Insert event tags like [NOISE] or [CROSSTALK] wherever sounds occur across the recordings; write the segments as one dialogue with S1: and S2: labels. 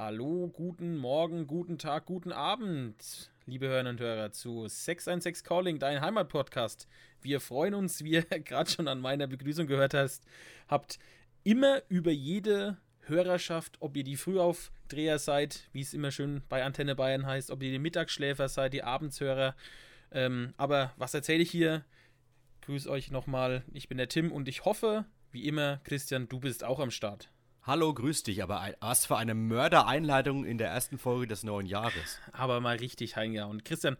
S1: Hallo, guten Morgen, guten Tag, guten Abend, liebe Hörerinnen und Hörer zu 616 Calling, dein Heimatpodcast. Wir freuen uns, wie ihr [LAUGHS] gerade schon an meiner Begrüßung gehört hast, habt immer über jede Hörerschaft, ob ihr die Frühaufdreher seid, wie es immer schön bei Antenne Bayern heißt, ob ihr die Mittagsschläfer seid, die Abendshörer. Ähm, aber was erzähle ich hier? Grüß euch nochmal. Ich bin der Tim und ich hoffe, wie immer, Christian, du bist auch am Start.
S2: Hallo, grüß dich, aber was für eine Mördereinleitung in der ersten Folge des neuen Jahres.
S1: Aber mal richtig Und Christian,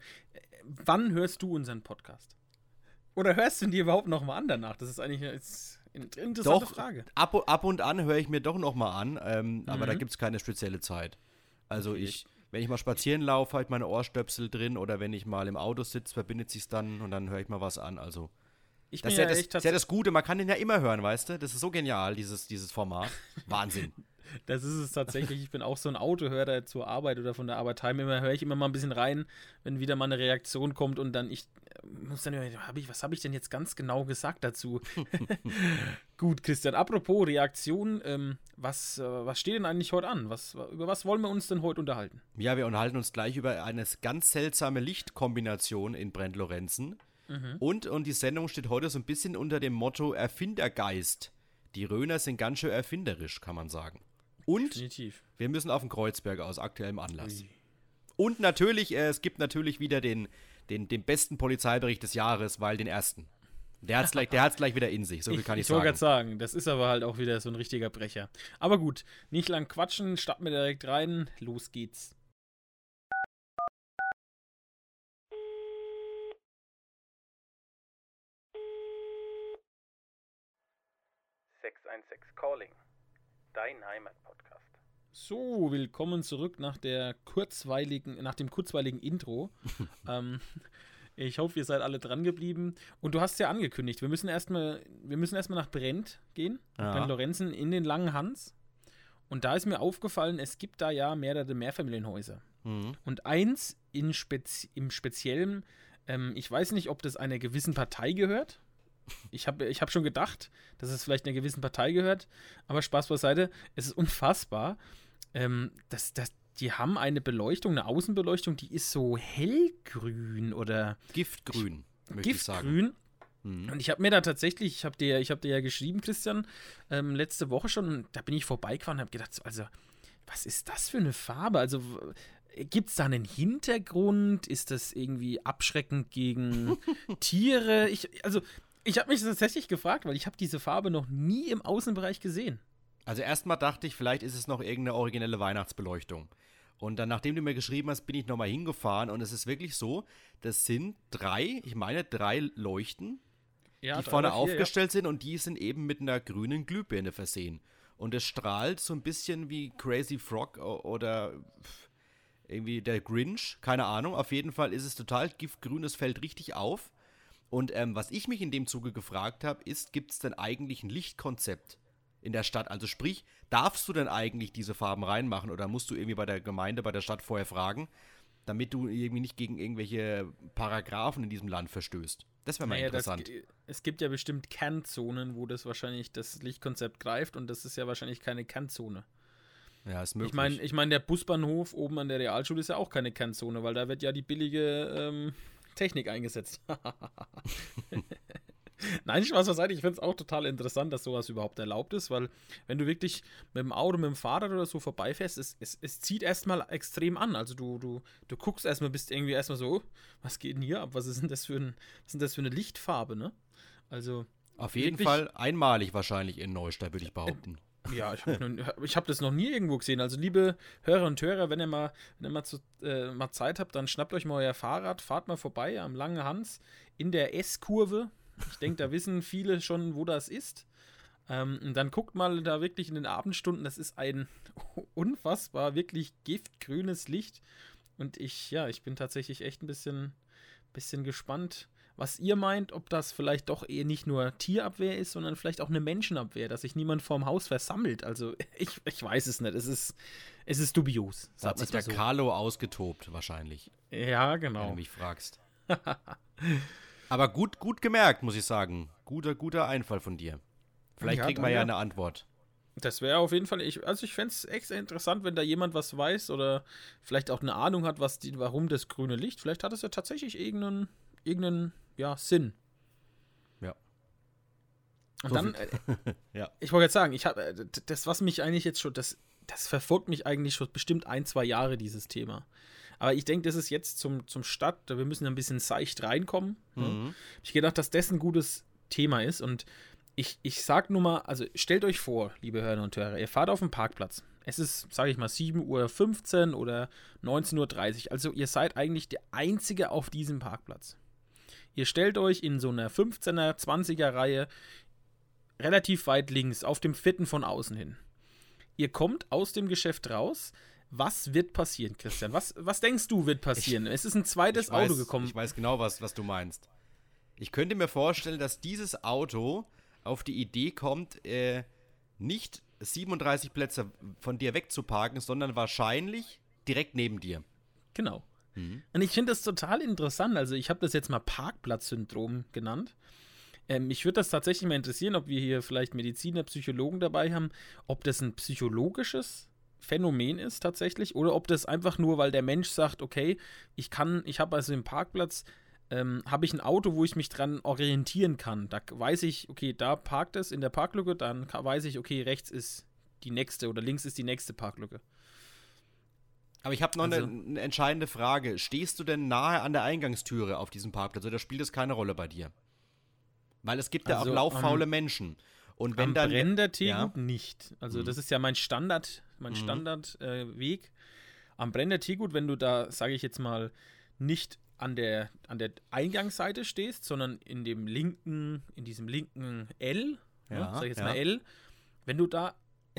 S1: wann hörst du unseren Podcast? Oder hörst du ihn dir überhaupt nochmal an danach? Das ist eigentlich jetzt eine interessante
S2: doch,
S1: Frage.
S2: Ab, ab und an höre ich mir doch nochmal an, ähm, mhm. aber da mhm. gibt es keine spezielle Zeit. Also okay. ich, wenn ich mal spazieren laufe, halt meine Ohrstöpsel drin oder wenn ich mal im Auto sitze, verbindet sich dann und dann höre ich mal was an. Also
S1: ich
S2: das ist ja, ja das, ist ja das Gute, man kann den ja immer hören, weißt du? Das ist so genial, dieses, dieses Format. Wahnsinn. [LAUGHS]
S1: Das ist es tatsächlich. Ich bin auch so ein Autohörer zur Arbeit oder von der Arbeit heim. Immer höre ich immer mal ein bisschen rein, wenn wieder mal eine Reaktion kommt und dann ich äh, muss dann hab ich, was habe ich denn jetzt ganz genau gesagt dazu? [LAUGHS] Gut, Christian. Apropos Reaktion, ähm, was, äh, was steht denn eigentlich heute an? Was, über was wollen wir uns denn heute unterhalten?
S2: Ja, wir unterhalten uns gleich über eine ganz seltsame Lichtkombination in Brent Lorenzen. Mhm. Und, und die Sendung steht heute so ein bisschen unter dem Motto Erfindergeist. Die Röner sind ganz schön erfinderisch, kann man sagen. Und Definitiv. wir müssen auf den Kreuzberger aus aktuellem Anlass. Ui. Und natürlich, äh, es gibt natürlich wieder den, den, den besten Polizeibericht des Jahres, weil den ersten. Der hat es gleich, gleich wieder in sich, so viel kann ich, ich sagen. Ich wollte
S1: gerade sagen, das ist aber halt auch wieder so ein richtiger Brecher. Aber gut, nicht lang quatschen, starten wir direkt rein, los geht's. 616 Calling, dein Heimatpodcast. So, willkommen zurück nach der kurzweiligen, nach dem kurzweiligen Intro. [LAUGHS] ähm, ich hoffe, ihr seid alle dran geblieben. Und du hast ja angekündigt, wir müssen erstmal, wir müssen erstmal nach Brent gehen, ja. Brent Lorenzen in den Langen Hans. Und da ist mir aufgefallen, es gibt da ja mehrere Mehrfamilienhäuser. Mhm. Und eins in Spezi im Speziellen, ähm, ich weiß nicht, ob das einer gewissen Partei gehört ich habe ich hab schon gedacht, dass es vielleicht einer gewissen Partei gehört, aber Spaß beiseite, es ist unfassbar. Ähm, dass, dass, die haben eine Beleuchtung, eine Außenbeleuchtung, die ist so hellgrün oder.
S2: Giftgrün.
S1: Ich, Giftgrün. Mhm. Und ich habe mir da tatsächlich, ich habe dir, hab dir ja geschrieben, Christian, ähm, letzte Woche schon, und da bin ich vorbeigefahren und habe gedacht, also, was ist das für eine Farbe? Also, Gibt es da einen Hintergrund? Ist das irgendwie abschreckend gegen [LAUGHS] Tiere? Ich, also, ich habe mich tatsächlich gefragt, weil ich habe diese Farbe noch nie im Außenbereich gesehen.
S2: Also erstmal dachte ich, vielleicht ist es noch irgendeine originelle Weihnachtsbeleuchtung. Und dann, nachdem du mir geschrieben hast, bin ich nochmal hingefahren und es ist wirklich so, das sind drei, ich meine drei Leuchten, ja, die vorne vier, aufgestellt ja. sind und die sind eben mit einer grünen Glühbirne versehen. Und es strahlt so ein bisschen wie Crazy Frog oder irgendwie der Grinch, keine Ahnung. Auf jeden Fall ist es total giftgrün, es fällt richtig auf. Und ähm, was ich mich in dem Zuge gefragt habe, ist, gibt es denn eigentlich ein Lichtkonzept in der Stadt? Also sprich, darfst du denn eigentlich diese Farben reinmachen oder musst du irgendwie bei der Gemeinde, bei der Stadt vorher fragen, damit du irgendwie nicht gegen irgendwelche Paragraphen in diesem Land verstößt? Das wäre mal naja, interessant. Das,
S1: es gibt ja bestimmt Kernzonen, wo das wahrscheinlich das Lichtkonzept greift und das ist ja wahrscheinlich keine Kernzone.
S2: Ja, ist möglich.
S1: Ich meine, ich mein, der Busbahnhof oben an der Realschule ist ja auch keine Kernzone, weil da wird ja die billige ähm, Technik eingesetzt. [LAUGHS] Nein, Spaß beiseite. Ich finde es auch total interessant, dass sowas überhaupt erlaubt ist, weil wenn du wirklich mit dem Auto, mit dem Fahrrad oder so vorbeifährst, es, es, es zieht erstmal extrem an. Also du, du, du guckst erstmal, bist irgendwie erstmal so, oh, was geht denn hier ab? Was ist denn das für, ein, was ist das für eine Lichtfarbe, ne? Also.
S2: Auf jeden Fall einmalig wahrscheinlich in Neustadt, würde ich behaupten.
S1: Ja, ich habe hab das noch nie irgendwo gesehen. Also, liebe Hörer und Hörer, wenn ihr mal, wenn ihr mal, zu, äh, mal Zeit habt, dann schnappt euch mal euer Fahrrad, fahrt mal vorbei am Langen Hans in der S-Kurve. Ich denke, da wissen viele schon, wo das ist. Ähm, dann guckt mal da wirklich in den Abendstunden. Das ist ein [LAUGHS] unfassbar, wirklich giftgrünes Licht. Und ich, ja, ich bin tatsächlich echt ein bisschen, bisschen gespannt, was ihr meint, ob das vielleicht doch eher nicht nur Tierabwehr ist, sondern vielleicht auch eine Menschenabwehr, dass sich niemand vorm Haus versammelt. Also [LAUGHS] ich, ich weiß es nicht. Es ist, es ist dubios.
S2: Da hat sich der so. Carlo ausgetobt, wahrscheinlich.
S1: Ja, genau.
S2: Wenn du mich fragst. [LAUGHS] Aber gut, gut gemerkt, muss ich sagen. Guter, guter Einfall von dir. Vielleicht ja, kriegen wir ja eine Antwort.
S1: Das wäre auf jeden Fall, ich, also ich fände es extra interessant, wenn da jemand was weiß oder vielleicht auch eine Ahnung hat, was die, warum das grüne Licht. Vielleicht hat es ja tatsächlich irgendeinen, irgendeinen ja, Sinn.
S2: Ja.
S1: Und so dann, äh, [LAUGHS] ja. ich wollte jetzt sagen, ich habe äh, das, was mich eigentlich jetzt schon, das, das verfolgt mich eigentlich schon bestimmt ein, zwei Jahre, dieses Thema. Aber ich denke, das ist jetzt zum, zum Start, wir müssen ein bisschen seicht reinkommen. Ne? Mhm. Ich gedacht, dass das ein gutes Thema ist und ich, ich sag nur mal, also stellt euch vor, liebe Hörer und Hörer, ihr fahrt auf dem Parkplatz. Es ist, sage ich mal, 7.15 Uhr oder 19.30 Uhr. Also ihr seid eigentlich der Einzige auf diesem Parkplatz. Ihr stellt euch in so einer 15er, 20er Reihe relativ weit links auf dem vierten von außen hin. Ihr kommt aus dem Geschäft raus. Was wird passieren, Christian? Was, was denkst du, wird passieren? Ich, es ist ein zweites
S2: weiß,
S1: Auto gekommen.
S2: Ich weiß genau, was, was du meinst. Ich könnte mir vorstellen, dass dieses Auto auf die Idee kommt, äh, nicht 37 Plätze von dir wegzuparken, sondern wahrscheinlich direkt neben dir.
S1: Genau. Mhm. Und ich finde das total interessant. Also, ich habe das jetzt mal Parkplatzsyndrom genannt. Ähm, mich würde das tatsächlich mal interessieren, ob wir hier vielleicht Mediziner, Psychologen dabei haben, ob das ein psychologisches Phänomen ist tatsächlich oder ob das einfach nur, weil der Mensch sagt, okay, ich kann, ich habe also im Parkplatz ähm, habe ich ein Auto, wo ich mich dran orientieren kann. Da weiß ich, okay, da parkt es in der Parklücke, dann weiß ich, okay, rechts ist die nächste oder links ist die nächste Parklücke.
S2: Aber ich habe noch also, eine, eine, entscheidende Frage. Stehst du denn nahe an der Eingangstüre auf diesem Parkplatz oder spielt es keine Rolle bei dir? Weil es gibt ja also, auch lauffaule um, Menschen. Und wenn am dann
S1: Brennender Teegut ja. nicht. Also mhm. das ist ja mein Standard, mein mhm. Standardweg. Äh, am Brenner Teegut, wenn du da, sage ich jetzt mal, nicht an der, an der Eingangsseite stehst, sondern in dem linken, in diesem linken L, ja, ne, sag ich jetzt ja. mal L, wenn du da,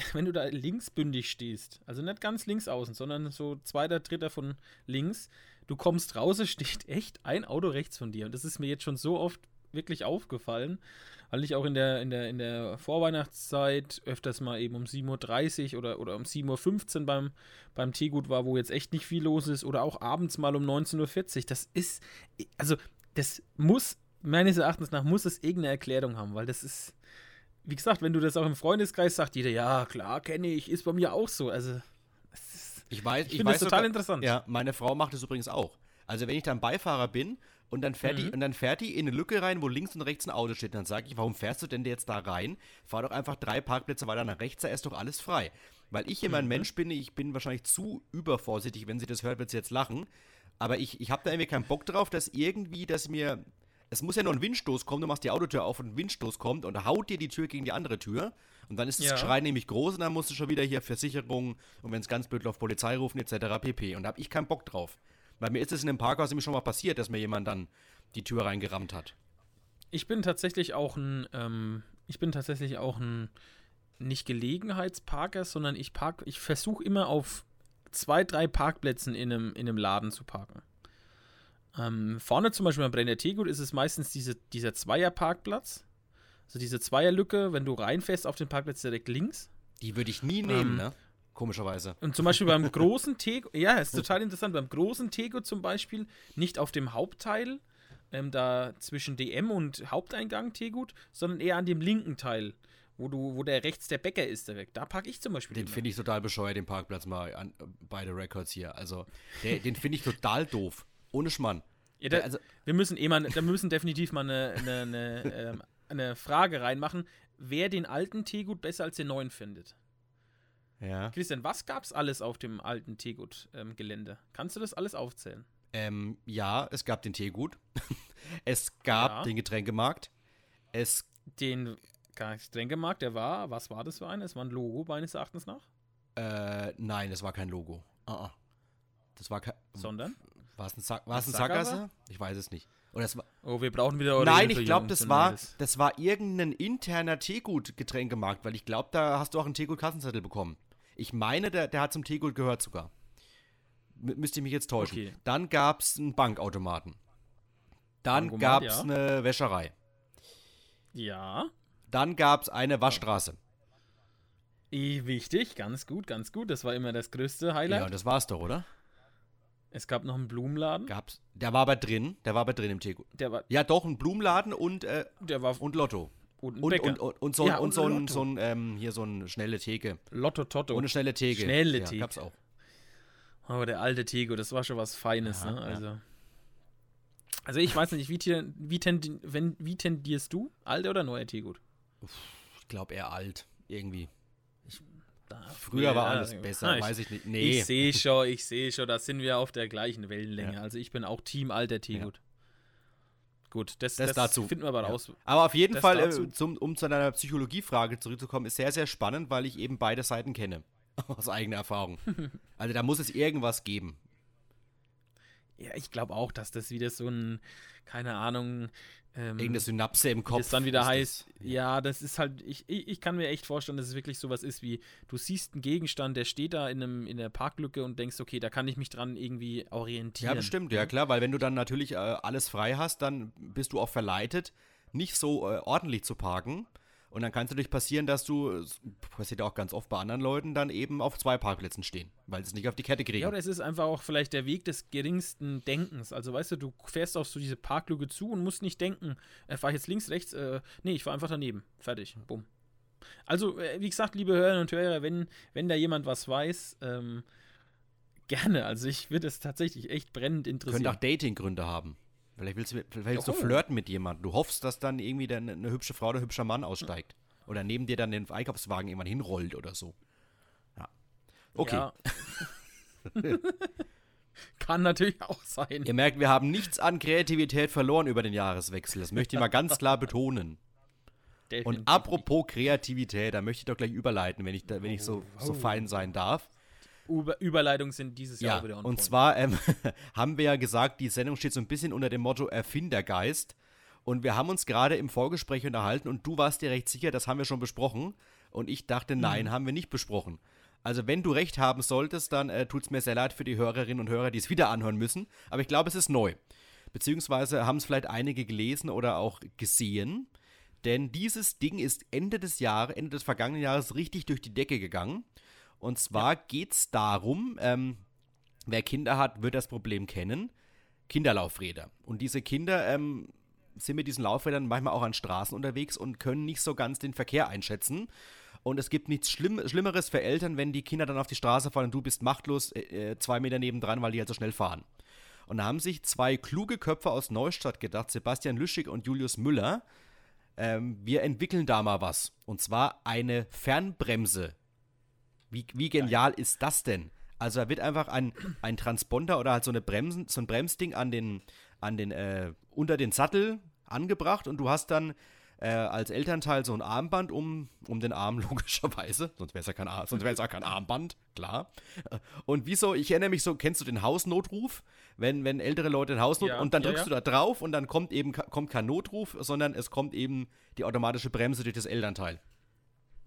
S1: [LAUGHS] wenn du da linksbündig stehst, also nicht ganz links außen, sondern so zweiter, dritter von links, du kommst raus, es steht echt ein Auto rechts von dir. Und das ist mir jetzt schon so oft wirklich aufgefallen weil ich auch in der, in der, in der Vorweihnachtszeit öfters mal eben um 7.30 Uhr oder, oder um 7.15 Uhr beim, beim Teegut war, wo jetzt echt nicht viel los ist, oder auch abends mal um 19.40 Uhr. Das ist, also, das muss, meines Erachtens nach, muss es irgendeine Erklärung haben, weil das ist, wie gesagt, wenn du das auch im Freundeskreis sagst, jeder, ja, klar, kenne ich, ist bei mir auch so. Also,
S2: ich weiß, ich,
S1: ich
S2: weiß
S1: das total sogar, interessant.
S2: Ja, meine Frau macht es übrigens auch. Also, wenn ich dann Beifahrer bin und dann fährt, mhm. die, und dann fährt die in eine Lücke rein, wo links und rechts ein Auto steht. Dann sage ich, warum fährst du denn jetzt da rein? Fahr doch einfach drei Parkplätze weiter nach rechts, da ist doch alles frei. Weil ich immer ein mhm. Mensch bin, ich bin wahrscheinlich zu übervorsichtig, wenn sie das hört, wird sie jetzt lachen. Aber ich, ich habe da irgendwie keinen Bock drauf, dass irgendwie, dass mir. Es muss ja nur ein Windstoß kommen, du machst die Autotür auf und ein Windstoß kommt und haut dir die Tür gegen die andere Tür. Und dann ist das ja. Geschrei nämlich groß und dann musst du schon wieder hier Versicherung und wenn es ganz blöd läuft, Polizei rufen etc. pp. Und da habe ich keinen Bock drauf. Weil mir ist es in dem Parkhaus nämlich schon mal passiert, dass mir jemand dann die Tür reingerammt hat.
S1: Ich bin tatsächlich auch ein, ähm, ich bin tatsächlich auch ein nicht Gelegenheitsparker, sondern ich park, ich versuche immer auf zwei, drei Parkplätzen in einem, in einem Laden zu parken. Ähm, vorne zum Beispiel beim Brenner Teegut ist es meistens diese, dieser Zweier-Parkplatz. Also diese Zweierlücke, wenn du reinfährst auf den Parkplatz direkt links.
S2: Die würde ich nie nehmen, ähm, ne? Komischerweise.
S1: Und zum Beispiel beim [LAUGHS] großen Tego, ja, ist total interessant. Beim großen Tego zum Beispiel nicht auf dem Hauptteil, ähm, da zwischen DM und Haupteingang Tegut, sondern eher an dem linken Teil, wo du, wo der rechts der Bäcker ist, der weg. Da parke ich zum Beispiel.
S2: Den finde ich total bescheuert, den Parkplatz mal an beide Records hier. Also, der, den finde ich total doof. Ohne Schmann.
S1: Ja, da, also, wir müssen eh mal, da müssen definitiv mal eine, eine, eine, ähm, eine Frage reinmachen, wer den alten Tegut besser als den neuen findet.
S2: Ja.
S1: Christian, was gab es alles auf dem alten Teegut-Gelände? Ähm, Kannst du das alles aufzählen?
S2: Ähm, ja, es gab den Teegut. [LAUGHS] es gab ja. den Getränkemarkt. Es
S1: den Getränkemarkt, der war, was war das für ein? Es war ein Logo meines Erachtens nach?
S2: Äh, nein, es war kein Logo. Uh -uh. Das war kein.
S1: Sondern?
S2: War es ein, Sa ein Sackgasse? Ich weiß es nicht. Oder es war,
S1: oh, wir brauchen wieder
S2: Nein, ich glaube, das war, das war irgendein interner Teegut-Getränkemarkt, weil ich glaube, da hast du auch einen Teegut-Kassenzettel bekommen. Ich meine, der, der hat zum Teegut gehört sogar. M müsste ich mich jetzt täuschen. Okay. Dann gab es einen Bankautomaten. Dann gab es ja. eine Wäscherei.
S1: Ja.
S2: Dann gab es eine Waschstraße.
S1: Wichtig, ganz gut, ganz gut. Das war immer das größte Highlight.
S2: Ja, das war's doch, oder?
S1: Es gab noch einen Blumenladen.
S2: Gab's. Der war aber drin. Der war aber drin im Teegut. Der war. Ja, doch, ein Blumenladen und, äh,
S1: der war,
S2: und Lotto. Und, und, und, und, und so, ja, und so ein, so ein ähm, hier so eine schnelle Theke.
S1: Lotto Toto.
S2: Und eine schnelle Theke.
S1: Schnelle ja,
S2: Theke. Gab's auch.
S1: Oh, der alte Tego, das war schon was Feines, ja, ne? Also. Also ich weiß nicht, wie, wie, tendi wenn, wie tendierst du? Alte oder neue Teegut?
S2: Ich glaube eher alt, irgendwie. Früher war alles besser, ich, weiß ich nicht. Nee.
S1: Ich sehe [LAUGHS] schon, ich sehe schon, da sind wir auf der gleichen Wellenlänge. Ja. Also ich bin auch Team alter Teegut. Ja. Gut, das, das, das, dazu. finden wir aber raus. Ja.
S2: Aber auf jeden Fall, äh, zum, um zu deiner Psychologiefrage zurückzukommen, ist sehr, sehr spannend, weil ich eben beide Seiten kenne. [LAUGHS] Aus eigener Erfahrung. [LAUGHS] also da muss es irgendwas geben.
S1: Ja, ich glaube auch, dass das wieder so ein, keine Ahnung.
S2: Ähm, Irgendeine Synapse im Kopf.
S1: Das dann wieder heißt, das, ja. das ist halt, ich, ich, ich, kann mir echt vorstellen, dass es wirklich sowas ist wie, du siehst einen Gegenstand, der steht da in, einem, in der Parklücke und denkst, okay, da kann ich mich dran irgendwie orientieren.
S2: Ja, bestimmt, ja klar, weil wenn du dann natürlich äh, alles frei hast, dann bist du auch verleitet, nicht so äh, ordentlich zu parken und dann kann es natürlich passieren, dass du, passiert ja auch ganz oft bei anderen Leuten, dann eben auf zwei Parkplätzen stehen, weil sie es nicht auf die Kette kriegen.
S1: Ja, oder es ist einfach auch vielleicht der Weg des geringsten Denkens. Also weißt du, du fährst auf so diese Parklücke zu und musst nicht denken, äh, fahr ich jetzt links, rechts, äh, nee, ich fahr einfach daneben. Fertig. Bumm. Also, äh, wie gesagt, liebe Hörerinnen und Hörer, wenn, wenn da jemand was weiß, ähm, gerne. Also ich würde es tatsächlich echt brennend interessieren.
S2: Könnte auch Datinggründe haben. Vielleicht willst du, vielleicht willst du flirten mit jemandem. Du hoffst, dass dann irgendwie dann eine hübsche Frau oder ein hübscher Mann aussteigt. Oder neben dir dann den Einkaufswagen irgendwann hinrollt oder so. Ja. Okay. Ja. [LAUGHS]
S1: Kann natürlich auch sein.
S2: Ihr merkt, wir haben nichts an Kreativität verloren über den Jahreswechsel. Das möchte ich mal ganz klar betonen. Definitiv. Und apropos Kreativität, da möchte ich doch gleich überleiten, wenn ich, da, wenn ich so, so fein sein darf.
S1: Überleitungen sind dieses Jahr ja, wieder
S2: on Und point. zwar ähm, [LAUGHS] haben wir ja gesagt, die Sendung steht so ein bisschen unter dem Motto Erfindergeist. Und wir haben uns gerade im Vorgespräch unterhalten und du warst dir recht sicher, das haben wir schon besprochen. Und ich dachte, nein, mhm. haben wir nicht besprochen. Also wenn du recht haben solltest, dann äh, tut es mir sehr leid für die Hörerinnen und Hörer, die es wieder anhören müssen. Aber ich glaube, es ist neu. Beziehungsweise haben es vielleicht einige gelesen oder auch gesehen. Denn dieses Ding ist Ende des Jahres, Ende des vergangenen Jahres richtig durch die Decke gegangen. Und zwar ja. geht es darum, ähm, wer Kinder hat, wird das Problem kennen. Kinderlaufräder. Und diese Kinder ähm, sind mit diesen Laufrädern manchmal auch an Straßen unterwegs und können nicht so ganz den Verkehr einschätzen. Und es gibt nichts Schlimm Schlimmeres für Eltern, wenn die Kinder dann auf die Straße fahren und du bist machtlos äh, äh zwei Meter nebendran, weil die halt so schnell fahren. Und da haben sich zwei kluge Köpfe aus Neustadt gedacht, Sebastian Lüschig und Julius Müller, ähm, wir entwickeln da mal was. Und zwar eine Fernbremse wie, wie genial Geil. ist das denn? Also da wird einfach ein, ein Transponder oder halt so, eine Bremsen, so ein Bremsding an den, an den, äh, unter den Sattel angebracht und du hast dann äh, als Elternteil so ein Armband um, um den Arm, [LAUGHS] logischerweise. Sonst wäre es ja kein, sonst wär's ja kein Armband, klar. Und wieso, ich erinnere mich so, kennst du den Hausnotruf? Wenn, wenn ältere Leute den Hausnotruf ja, und dann drückst ja, ja. du da drauf und dann kommt eben kommt kein Notruf, sondern es kommt eben die automatische Bremse durch das Elternteil.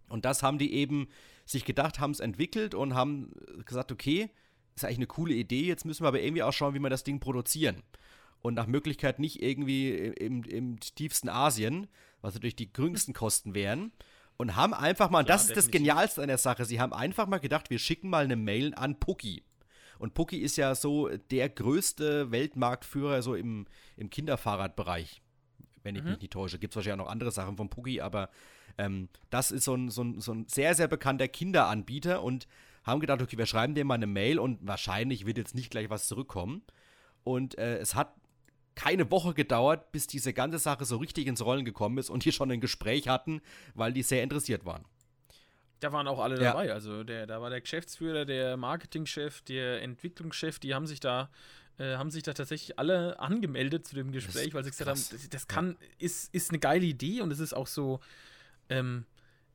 S2: Und das haben die eben sich gedacht, haben es entwickelt und haben gesagt, okay, ist eigentlich eine coole Idee, jetzt müssen wir aber irgendwie auch schauen, wie wir das Ding produzieren. Und nach Möglichkeit nicht irgendwie im, im tiefsten Asien, was natürlich die geringsten Kosten wären. Und haben einfach mal, und das ist das Genialste an der Sache, sie haben einfach mal gedacht, wir schicken mal eine Mail an Pucki. Und Pucki ist ja so der größte Weltmarktführer so im, im Kinderfahrradbereich. Wenn ich mhm. mich nicht täusche. Gibt es wahrscheinlich auch noch andere Sachen von Pucki, aber ähm, das ist so ein, so, ein, so ein sehr, sehr bekannter Kinderanbieter und haben gedacht, okay, wir schreiben dem mal eine Mail und wahrscheinlich wird jetzt nicht gleich was zurückkommen. Und äh, es hat keine Woche gedauert, bis diese ganze Sache so richtig ins Rollen gekommen ist und die schon ein Gespräch hatten, weil die sehr interessiert waren.
S1: Da waren auch alle ja. dabei. Also der, da war der Geschäftsführer, der Marketingchef, der Entwicklungschef, die haben sich da äh, haben sich da tatsächlich alle angemeldet zu dem Gespräch, weil sie gesagt krass. haben, das, das kann, ja. ist, ist eine geile Idee und es ist auch so, ähm,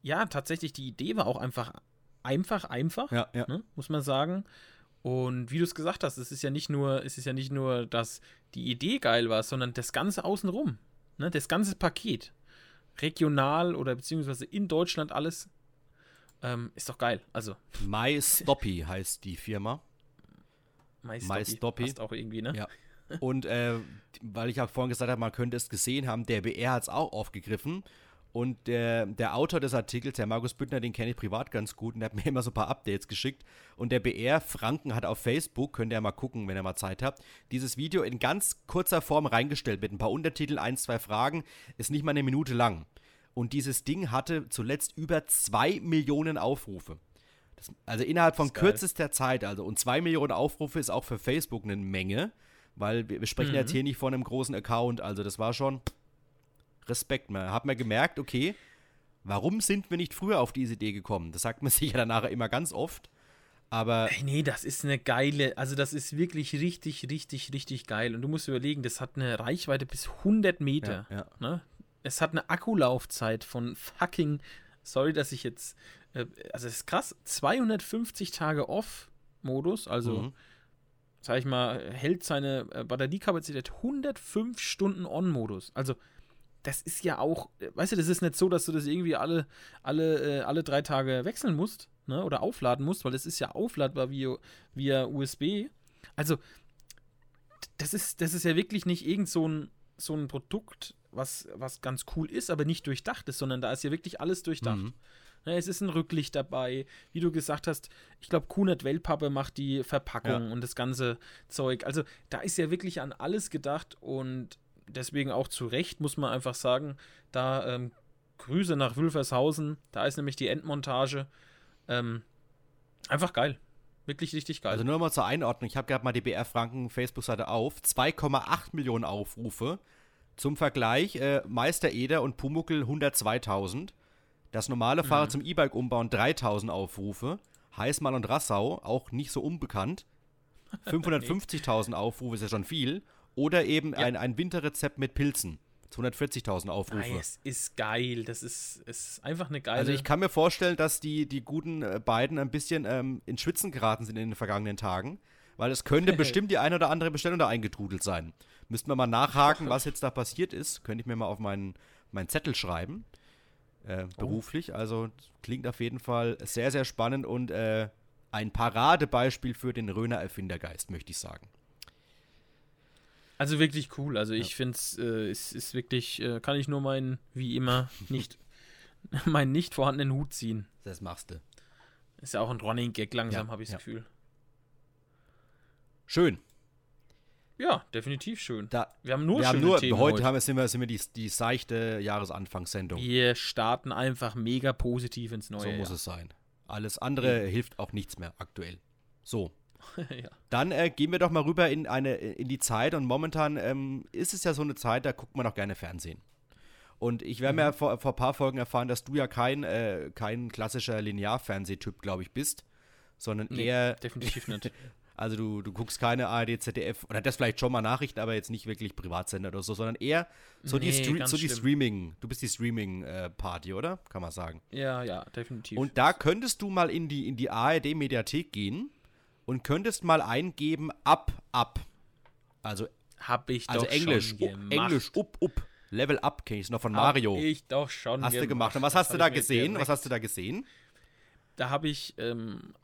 S1: ja, tatsächlich, die Idee war auch einfach einfach, einfach,
S2: ja, ja.
S1: Ne, muss man sagen. Und wie du es gesagt hast, es ist ja nicht nur, es ist ja nicht nur, dass die Idee geil war, sondern das Ganze außenrum. Ne, das ganze Paket. Regional oder beziehungsweise in Deutschland alles. Ähm, ist doch geil. Also. [LAUGHS]
S2: MyStoppy heißt die Firma.
S1: MyStoppy. Passt auch irgendwie, ne?
S2: Ja. Und äh, weil ich ja vorhin gesagt habe, man könnte es gesehen haben, der BR hat es auch aufgegriffen und der, der Autor des Artikels, der Markus Büttner, den kenne ich privat ganz gut und der hat [LAUGHS] mir immer so ein paar Updates geschickt. Und der BR Franken hat auf Facebook, könnt ihr mal gucken, wenn ihr mal Zeit habt, dieses Video in ganz kurzer Form reingestellt mit ein paar Untertiteln, ein, zwei Fragen, ist nicht mal eine Minute lang. Und dieses Ding hatte zuletzt über 2 Millionen Aufrufe. Das, also innerhalb von kürzester Zeit, also und 2 Millionen Aufrufe ist auch für Facebook eine Menge, weil wir, wir sprechen mhm. jetzt hier nicht von einem großen Account. Also das war schon Respekt. Man hat mir gemerkt, okay, warum sind wir nicht früher auf diese Idee gekommen? Das sagt man [LAUGHS] sich ja danach immer ganz oft. Aber.
S1: Ey, nee, das ist eine geile, also das ist wirklich richtig, richtig, richtig geil. Und du musst überlegen, das hat eine Reichweite bis 100 Meter. Ja, ja. Ne? Es hat eine Akkulaufzeit von fucking, sorry, dass ich jetzt, also es ist krass, 250 Tage Off-Modus, also mhm. sag ich mal, hält seine äh, Batteriekapazität 105 Stunden On-Modus. Also das ist ja auch, weißt du, das ist nicht so, dass du das irgendwie alle, alle, äh, alle drei Tage wechseln musst ne, oder aufladen musst, weil das ist ja aufladbar via, via USB. Also, das ist, das ist ja wirklich nicht irgend so ein, so ein Produkt, was, was ganz cool ist, aber nicht durchdacht ist, sondern da ist ja wirklich alles durchdacht. Mhm. Ne, es ist ein Rücklicht dabei, wie du gesagt hast. Ich glaube, Kunert Wellpappe macht die Verpackung ja. und das ganze Zeug. Also, da ist ja wirklich an alles gedacht und deswegen auch zu Recht, muss man einfach sagen, da ähm, Grüße nach Wülfershausen, da ist nämlich die Endmontage. Ähm, einfach geil. Wirklich richtig geil.
S2: Also nur mal zur Einordnung, ich habe gerade mal die BR Franken Facebook-Seite auf. 2,8 Millionen Aufrufe. Zum Vergleich, äh, Meister Eder und Pumuckel 102.000. Das normale Fahrrad mhm. zum E-Bike umbauen 3.000 Aufrufe. Heißmann und Rassau, auch nicht so unbekannt. [LAUGHS] 550.000 Aufrufe ist ja schon viel. Oder eben ja. ein, ein Winterrezept mit Pilzen. 240.000 Aufrufe.
S1: Es ist geil. Das ist, ist einfach eine geile.
S2: Also ich kann mir vorstellen, dass die, die guten äh, beiden ein bisschen ähm, in Schwitzen geraten sind in den vergangenen Tagen. Weil es könnte [LAUGHS] bestimmt die eine oder andere Bestellung da eingetrudelt sein. Müssten wir mal nachhaken, was jetzt da passiert ist. Könnte ich mir mal auf meinen, meinen Zettel schreiben. Äh, oh. beruflich. Also klingt auf jeden Fall sehr, sehr spannend und äh, ein Paradebeispiel für den Röner Erfindergeist, möchte ich sagen.
S1: Also wirklich cool. Also ich ja. finde äh, es ist wirklich, äh, kann ich nur meinen, wie immer, [LAUGHS] nicht, [LAUGHS] meinen nicht vorhandenen Hut ziehen.
S2: Das machst du.
S1: Ist ja auch ein Running Gag langsam, ja, habe ich das ja. Gefühl.
S2: Schön.
S1: Ja, definitiv schön.
S2: Da,
S1: wir haben nur
S2: wir haben nur, Themen heute, Haben, sind wir, sind wir die, die seichte Jahresanfangssendung.
S1: Wir starten einfach mega positiv ins neue
S2: So
S1: Jahr.
S2: muss es sein. Alles andere ja. hilft auch nichts mehr aktuell. So. [LAUGHS] ja. Dann äh, gehen wir doch mal rüber in, eine, in die Zeit und momentan ähm, ist es ja so eine Zeit, da guckt man auch gerne Fernsehen. Und ich werde mhm. ja vor, vor ein paar Folgen erfahren, dass du ja kein, äh, kein klassischer Linearfernsehtyp, glaube ich, bist, sondern nee, eher.
S1: Definitiv nicht. [LAUGHS]
S2: Also du, du guckst keine ARD, ZDF oder das vielleicht schon mal Nachrichten, aber jetzt nicht wirklich Privatsender oder so, sondern eher so nee, die, Stre so die Streaming. Du bist die Streaming-Party, äh, oder? Kann man sagen.
S1: Ja, ja, definitiv.
S2: Und da könntest du mal in die, in die ARD-Mediathek gehen und könntest mal eingeben ab, ab. Also,
S1: Hab ich
S2: also
S1: doch
S2: Englisch,
S1: schon gemacht.
S2: Englisch, up, up. Level up kenne ich noch von Mario.
S1: Hab ich doch schon
S2: Hast gemacht. du gemacht. Und was hast das du da gesehen? Was hast du da gesehen?
S1: Da habe ich ähm,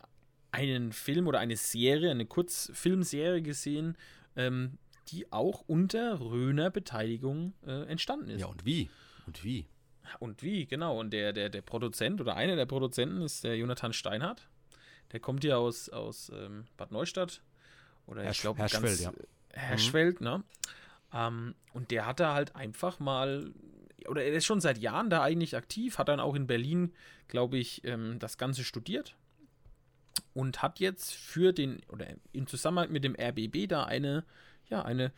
S1: einen Film oder eine Serie, eine Kurzfilmserie gesehen, ähm, die auch unter Röner Beteiligung äh, entstanden ist.
S2: Ja, und wie? Und wie?
S1: Und wie, genau. Und der, der, der Produzent oder einer der Produzenten ist der Jonathan Steinhardt. Der kommt ja aus, aus ähm, Bad Neustadt. Oder Herr, ich glaube,
S2: Herschfeld, ja.
S1: Herschfeld, mhm. ne? Ähm, und der hat da halt einfach mal, oder er ist schon seit Jahren da eigentlich aktiv, hat dann auch in Berlin, glaube ich, ähm, das Ganze studiert und hat jetzt für den, oder im Zusammenhang mit dem RBB da eine, ja, eine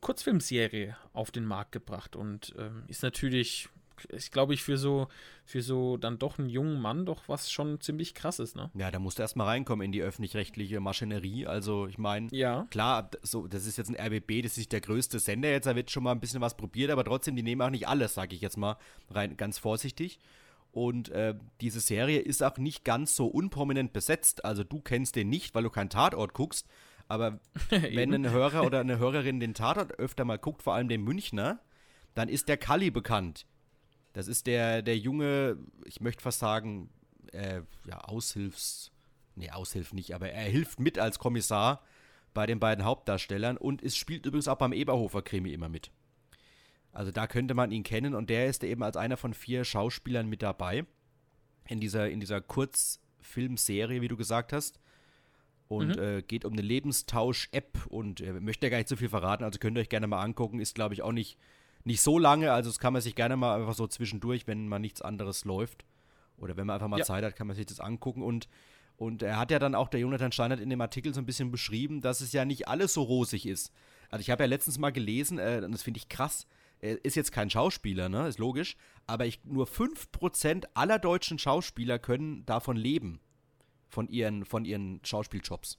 S1: Kurzfilmserie auf den Markt gebracht und ähm, ist natürlich ist, glaube ich, für so, für so dann doch einen jungen Mann doch was schon ziemlich krasses, ne?
S2: Ja, da musst du erstmal reinkommen in die öffentlich-rechtliche Maschinerie. Also, ich meine,
S1: ja.
S2: klar, so, das ist jetzt ein RBB, das ist nicht der größte Sender jetzt, da wird schon mal ein bisschen was probiert, aber trotzdem, die nehmen auch nicht alles, sage ich jetzt mal, rein ganz vorsichtig. Und äh, diese Serie ist auch nicht ganz so unprominent besetzt. Also du kennst den nicht, weil du keinen Tatort guckst. Aber [LAUGHS] wenn ein Hörer oder eine Hörerin den Tatort öfter mal guckt, vor allem den Münchner, dann ist der Kalli bekannt. Das ist der, der junge, ich möchte fast sagen, äh, ja, Aushilfs. Nee, Aushilf nicht, aber er hilft mit als Kommissar bei den beiden Hauptdarstellern und es spielt übrigens auch beim Eberhofer-Krimi immer mit. Also da könnte man ihn kennen und der ist eben als einer von vier Schauspielern mit dabei. In dieser, in dieser Kurzfilmserie, wie du gesagt hast. Und mhm. äh, geht um eine Lebenstausch-App und äh, möchte ja gar nicht so viel verraten, also könnt ihr euch gerne mal angucken. Ist, glaube ich, auch nicht Nicht so lange, also das kann man sich gerne mal einfach so zwischendurch, wenn mal nichts anderes läuft. Oder wenn man einfach mal ja. Zeit hat, kann man sich das angucken. Und, und er hat ja dann auch, der Jonathan Steinert in dem Artikel so ein bisschen beschrieben, dass es ja nicht alles so rosig ist. Also ich habe ja letztens mal gelesen, äh, und das finde ich krass, er ist jetzt kein Schauspieler, ne, ist logisch, aber ich, nur 5% aller deutschen Schauspieler können davon leben, von ihren, von ihren Schauspieljobs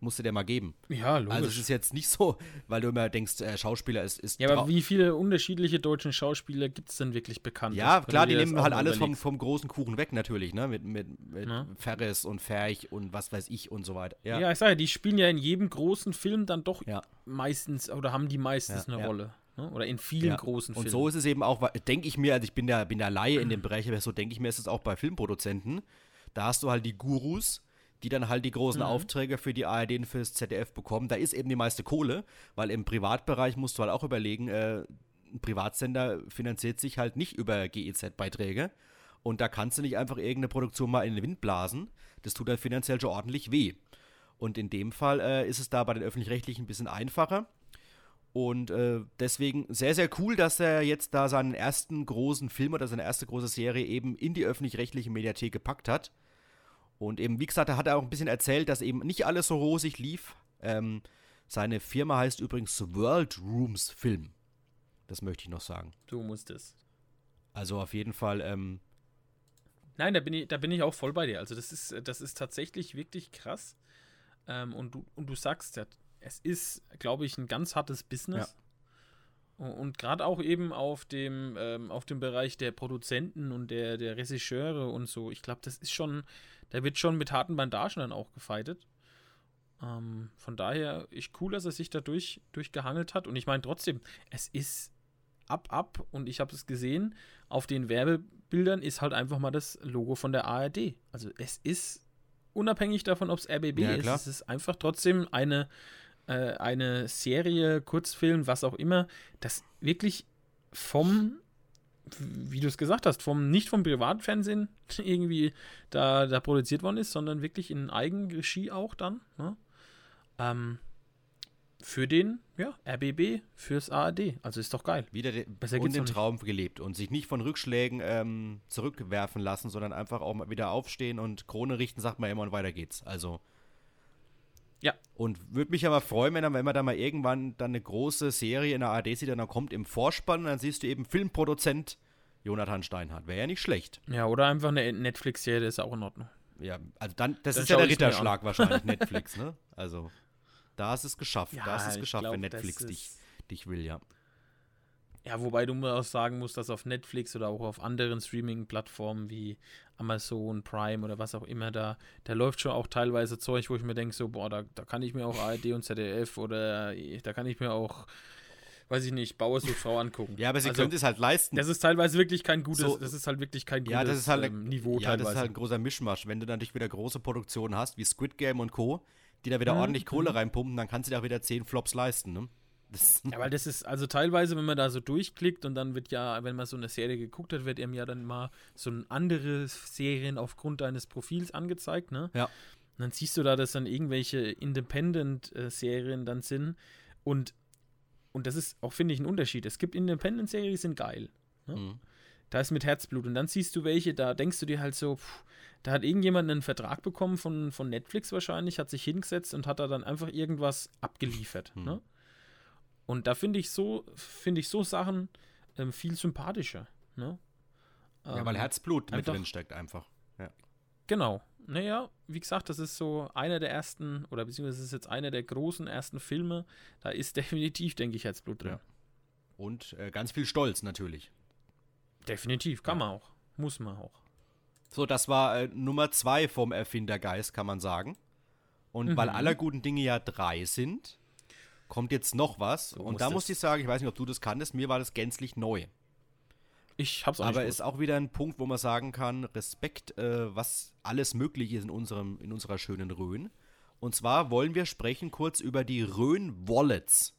S2: musst du dir mal geben.
S1: Ja, logisch.
S2: Also es ist jetzt nicht so, weil du immer denkst, äh, Schauspieler ist, ist.
S1: Ja, aber wie viele unterschiedliche deutsche Schauspieler gibt es denn wirklich bekannt?
S2: Ja, klar, die nehmen halt alles vom, vom großen Kuchen weg, natürlich, ne? Mit, mit, mit ja. Ferris und Ferch und was weiß ich und so weiter.
S1: Ja, ja ich sage ja, die spielen ja in jedem großen Film dann doch ja. meistens oder haben die meistens eine Rolle. Ne? Oder in vielen großen
S2: Filmen. Und so ist es eben auch, denke ich mir, also ich bin der, bin der Laie in dem Bereich, aber so denke ich mir, ist es auch bei Filmproduzenten. Da hast du halt die Gurus, die dann halt die großen mhm. Aufträge für die ARD und fürs ZDF bekommen. Da ist eben die meiste Kohle, weil im Privatbereich musst du halt auch überlegen, äh, ein Privatsender finanziert sich halt nicht über GEZ-Beiträge. Und da kannst du nicht einfach irgendeine Produktion mal in den Wind blasen. Das tut dann finanziell schon ordentlich weh. Und in dem Fall äh, ist es da bei den Öffentlich-Rechtlichen ein bisschen einfacher. Und äh, deswegen sehr, sehr cool, dass er jetzt da seinen ersten großen Film oder seine erste große Serie eben in die öffentlich-rechtliche Mediathek gepackt hat. Und eben, wie gesagt, da hat er auch ein bisschen erzählt, dass eben nicht alles so rosig lief. Ähm, seine Firma heißt übrigens World Rooms Film. Das möchte ich noch sagen.
S1: Du musst es.
S2: Also auf jeden Fall. Ähm,
S1: Nein, da bin, ich, da bin ich auch voll bei dir. Also das ist, das ist tatsächlich wirklich krass. Ähm, und, du, und du sagst ja, es ist, glaube ich, ein ganz hartes Business. Ja. Und gerade auch eben auf dem, ähm, auf dem Bereich der Produzenten und der, der Regisseure und so. Ich glaube, das ist schon, da wird schon mit harten Bandagen dann auch gefeitet. Ähm, von daher, ich cool, dass er sich da durch, durchgehangelt hat. Und ich meine trotzdem, es ist ab, ab und ich habe es gesehen, auf den Werbebildern ist halt einfach mal das Logo von der ARD. Also es ist unabhängig davon, ob es RBB ja, ist, es ist einfach trotzdem eine, äh, eine Serie, Kurzfilm, was auch immer, das wirklich vom wie du es gesagt hast, vom, nicht vom Privatfernsehen [LAUGHS] irgendwie da, da produziert worden ist, sondern wirklich in Eigenregie auch dann. Ne? Ähm, für den, ja, RBB, fürs ARD. Also ist doch geil.
S2: Wieder de Besser und den Traum gelebt und sich nicht von Rückschlägen ähm, zurückwerfen lassen, sondern einfach auch mal wieder aufstehen und Krone richten, sagt man immer und weiter geht's. Also. Ja. Und würde mich aber freuen, wenn, wenn man da mal irgendwann dann eine große Serie in der ARD sieht, dann kommt im Vorspann und dann siehst du eben Filmproduzent Jonathan Steinhardt. Wäre ja nicht schlecht.
S1: Ja, oder einfach eine Netflix-Serie, ist auch in Ordnung.
S2: Ja, also dann, das dann ist ja der Ritterschlag wahrscheinlich, [LAUGHS] Netflix, ne? Also, da ist es geschafft. Ja, da ist es geschafft, glaub, wenn Netflix dich, dich will, ja.
S1: Ja, wobei du mir auch sagen musst, dass auf Netflix oder auch auf anderen Streaming-Plattformen wie Amazon, Prime oder was auch immer, da, da läuft schon auch teilweise Zeug, wo ich mir denke, so, boah, da, da kann ich mir auch ARD und ZDF oder da kann ich mir auch weiß ich nicht, Bauer sucht Frau angucken.
S2: Ja, aber sie also, können es halt leisten.
S1: Das ist teilweise wirklich kein gutes, so, das ist halt wirklich kein
S2: gutes ja, das ist halt ähm, Niveau ja, teilweise. das ist halt ein großer Mischmasch. Wenn du dann natürlich wieder große Produktionen hast, wie Squid Game und Co., die da wieder mhm. ordentlich Kohle mhm. reinpumpen, dann kannst du dir auch wieder zehn Flops leisten, ne?
S1: Das ja, weil das ist, also teilweise, wenn man da so durchklickt und dann wird ja, wenn man so eine Serie geguckt hat, wird einem ja dann mal so andere Serien aufgrund deines Profils angezeigt, ne?
S2: Ja. Und
S1: dann siehst du da, dass dann irgendwelche Independent-Serien dann sind und und das ist auch, finde ich, ein Unterschied. Es gibt Independent-Serien, die sind geil. Ne? Mhm. Da ist mit Herzblut. Und dann siehst du welche, da denkst du dir halt so, pff, da hat irgendjemand einen Vertrag bekommen von, von Netflix wahrscheinlich, hat sich hingesetzt und hat da dann einfach irgendwas abgeliefert. Mhm. Ne? Und da finde ich so, finde ich so Sachen ähm, viel sympathischer. Ne?
S2: Ja, ähm, weil Herzblut mit drin steckt einfach. Ja.
S1: Genau. Naja, wie gesagt, das ist so einer der ersten, oder beziehungsweise ist jetzt einer der großen ersten Filme. Da ist [LAUGHS] definitiv, denke ich, Herzblut drin. Ja.
S2: Und äh, ganz viel Stolz natürlich.
S1: Definitiv, kann ja. man auch. Muss man auch.
S2: So, das war äh, Nummer zwei vom Erfindergeist, kann man sagen. Und mhm. weil aller guten Dinge ja drei sind, kommt jetzt noch was. So und da muss ich sagen, ich weiß nicht, ob du das kanntest, mir war das gänzlich neu.
S1: Ich hab's
S2: auch Aber ist auch wieder ein Punkt, wo man sagen kann, Respekt, äh, was alles möglich ist in, unserem, in unserer schönen Rhön. Und zwar wollen wir sprechen kurz über die Rhön-Wallets.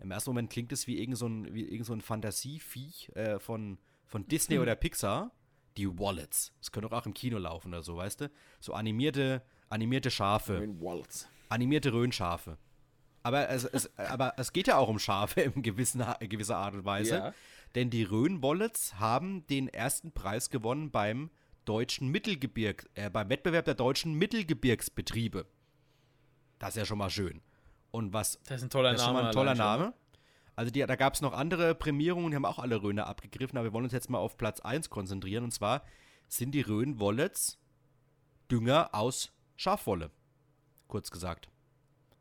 S2: Im ersten Moment klingt es wie irgend so ein, wie irgend so ein Fantasieviech äh, von, von Disney hm. oder Pixar. Die Wallets. Das könnte auch im Kino laufen oder so, weißt du? So animierte, animierte Schafe.
S1: Rhön Wallets.
S2: Animierte Rhönschafe. Aber es, es, aber es geht ja auch um Schafe in gewisser, gewisser Art und Weise. Ja. Denn die Rhön-Wollets haben den ersten Preis gewonnen beim deutschen Mittelgebirg, äh, beim Wettbewerb der deutschen Mittelgebirgsbetriebe. Das ist ja schon mal schön. Und was.
S1: Das ist ein toller
S2: das
S1: ist
S2: Name. Schon ein toller Name. Also die, da gab es noch andere Prämierungen, die haben auch alle Röhne abgegriffen, aber wir wollen uns jetzt mal auf Platz 1 konzentrieren. Und zwar sind die Rhön-Wallets Dünger aus Schafwolle. Kurz gesagt.